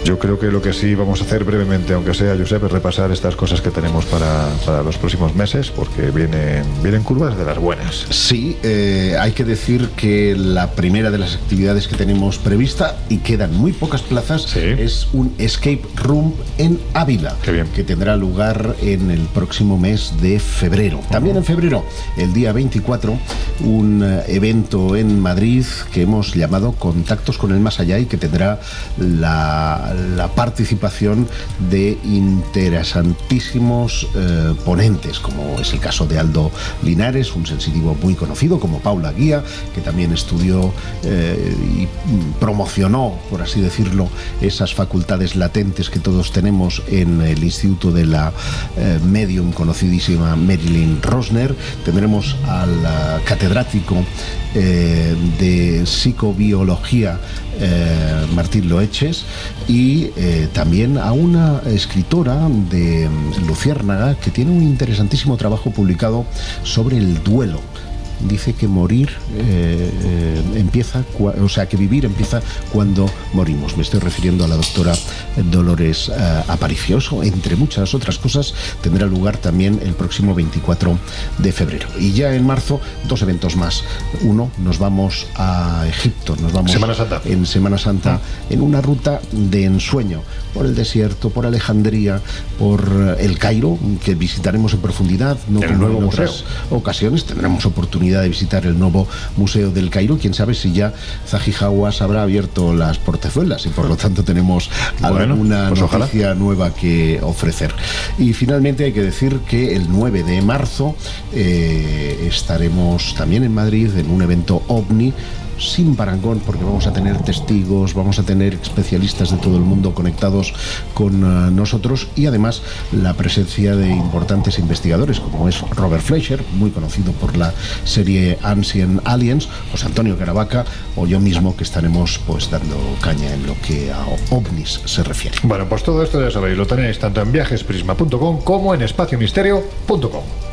Yo creo que lo que sí vamos a hacer brevemente, aunque sea, Josep, es repasar estas cosas que tenemos para, para los próximos meses, porque vienen, vienen curvas de las buenas. Sí, eh, hay que decir que la primera de las actividades que tenemos prevista, y quedan muy pocas plazas, es un escape room en Ávila, que tendrá lugar en el próximo mes de febrero. También en febrero, el día 24, un eh, evento en Madrid que hemos llamado Contactos con el Más Allá y que tendrá la, la participación de interesantísimos eh, ponentes, como es el caso de Aldo Linares, un sensitivo muy conocido, como Paula Guía, que también estudió eh, y promocionó, por así decirlo, esas facultades latentes que todos tenemos en el Instituto de la eh, Medium conocidísima Marilyn Rosner. Tendremos al catedrático eh, de psicobiología eh, Martín Loeches y eh, también a una escritora de mm, Luciérnaga que tiene un interesantísimo trabajo publicado sobre el duelo. Dice que morir eh, eh, empieza, o sea, que vivir empieza cuando morimos. Me estoy refiriendo a la doctora Dolores eh, Aparicioso. Entre muchas otras cosas, tendrá lugar también el próximo 24 de febrero. Y ya en marzo, dos eventos más. Uno, nos vamos a Egipto, nos vamos Semana Santa. en Semana Santa en una ruta de ensueño por el desierto, por Alejandría, por eh, el Cairo, que visitaremos en profundidad. No El como nuevo en otras museo. ocasiones tendremos oportunidad de visitar el nuevo Museo del Cairo. Quién sabe si ya Zahi Hawass habrá abierto las portezuelas y por lo tanto tenemos Bueno, alguna pues ojalá. noticia nueva que ofrecer. Y finalmente hay que decir que el 9 de marzo eh, estaremos también en Madrid en un evento ovni sin parangón porque vamos a tener testigos, vamos a tener especialistas de todo el mundo conectados con ah, nosotros y además la presencia de importantes investigadores como es Robert Fleischer, muy conocido por la serie Ancient Aliens, José Antonio Caravaca o yo mismo que estaremos pues dando caña en lo que a ovnis se refiere. Bueno, pues todo esto ya sabéis, lo tenéis tanto en viajesprisma.com como en espaciomisterio.com.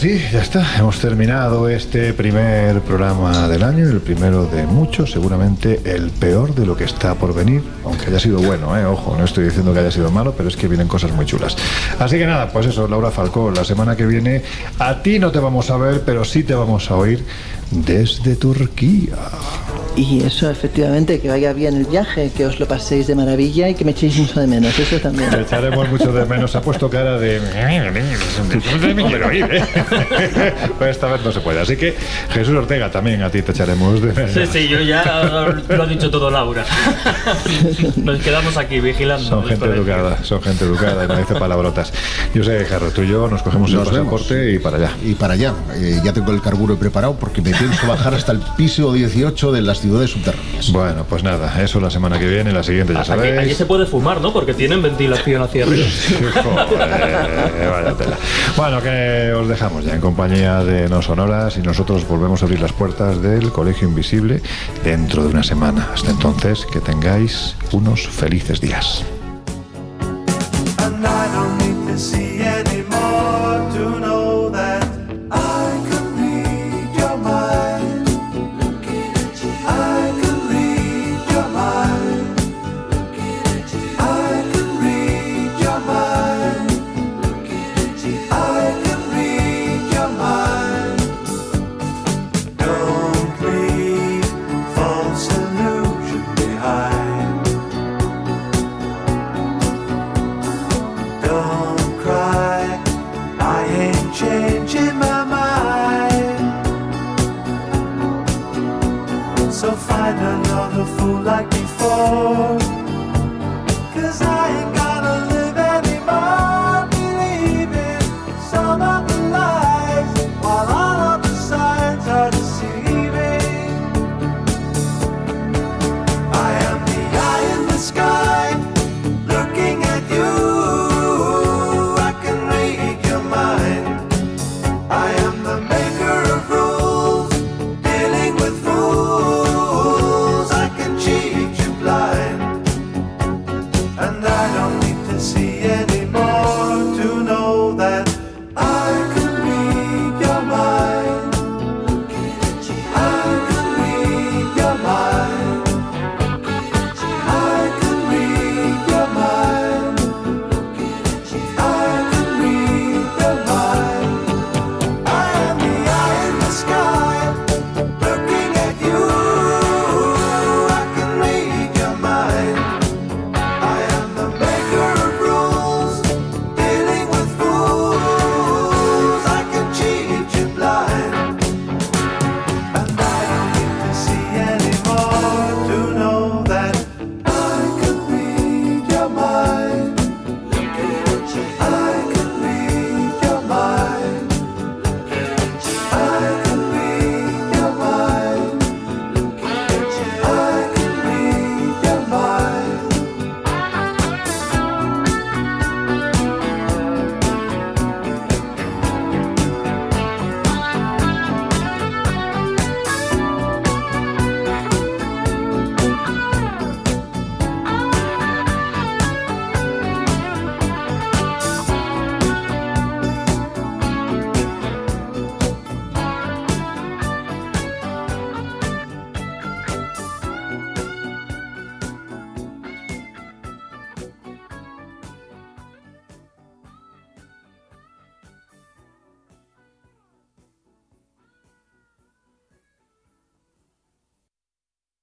Sí, ya está. Hemos terminado este primer programa del año, el primero de muchos, seguramente el peor de lo que está por venir, aunque haya sido bueno, ¿eh? ojo, no estoy diciendo que haya sido malo, pero es que vienen cosas muy chulas. Así que nada, pues eso, Laura Falcó, la semana que viene a ti no te vamos a ver, pero sí te vamos a oír desde Turquía. Y eso, efectivamente, que vaya bien el viaje, que os lo paséis de maravilla y que me echéis mucho de menos, eso también. Te echaremos mucho de menos. Ha puesto cara de. Pero ir, esta vez no se puede. Así que, Jesús Ortega, también a ti te echaremos de menos. Sí, sí, yo ya lo ha dicho todo Laura. Nos quedamos aquí vigilando. Son gente educada, son gente educada y no dice palabrotas. Yo sé, Jarro, tú y yo nos cogemos Nos el vemos. pasaporte y para allá. Y para allá. Eh, ya tengo el carburo preparado porque me pienso bajar hasta el piso 18 de las ciudades subterráneas. Bueno, pues nada, eso la semana que viene, la siguiente ya Aquí, sabéis. aquí se puede fumar, ¿no? Porque tienen ventilación hacia arriba. Joder, vaya tela. Bueno, que os dejamos ya en compañía de No Sonoras y nosotros volvemos a abrir las puertas del Colegio Invisible dentro de una semana. Hasta entonces, que tengáis unos felices días.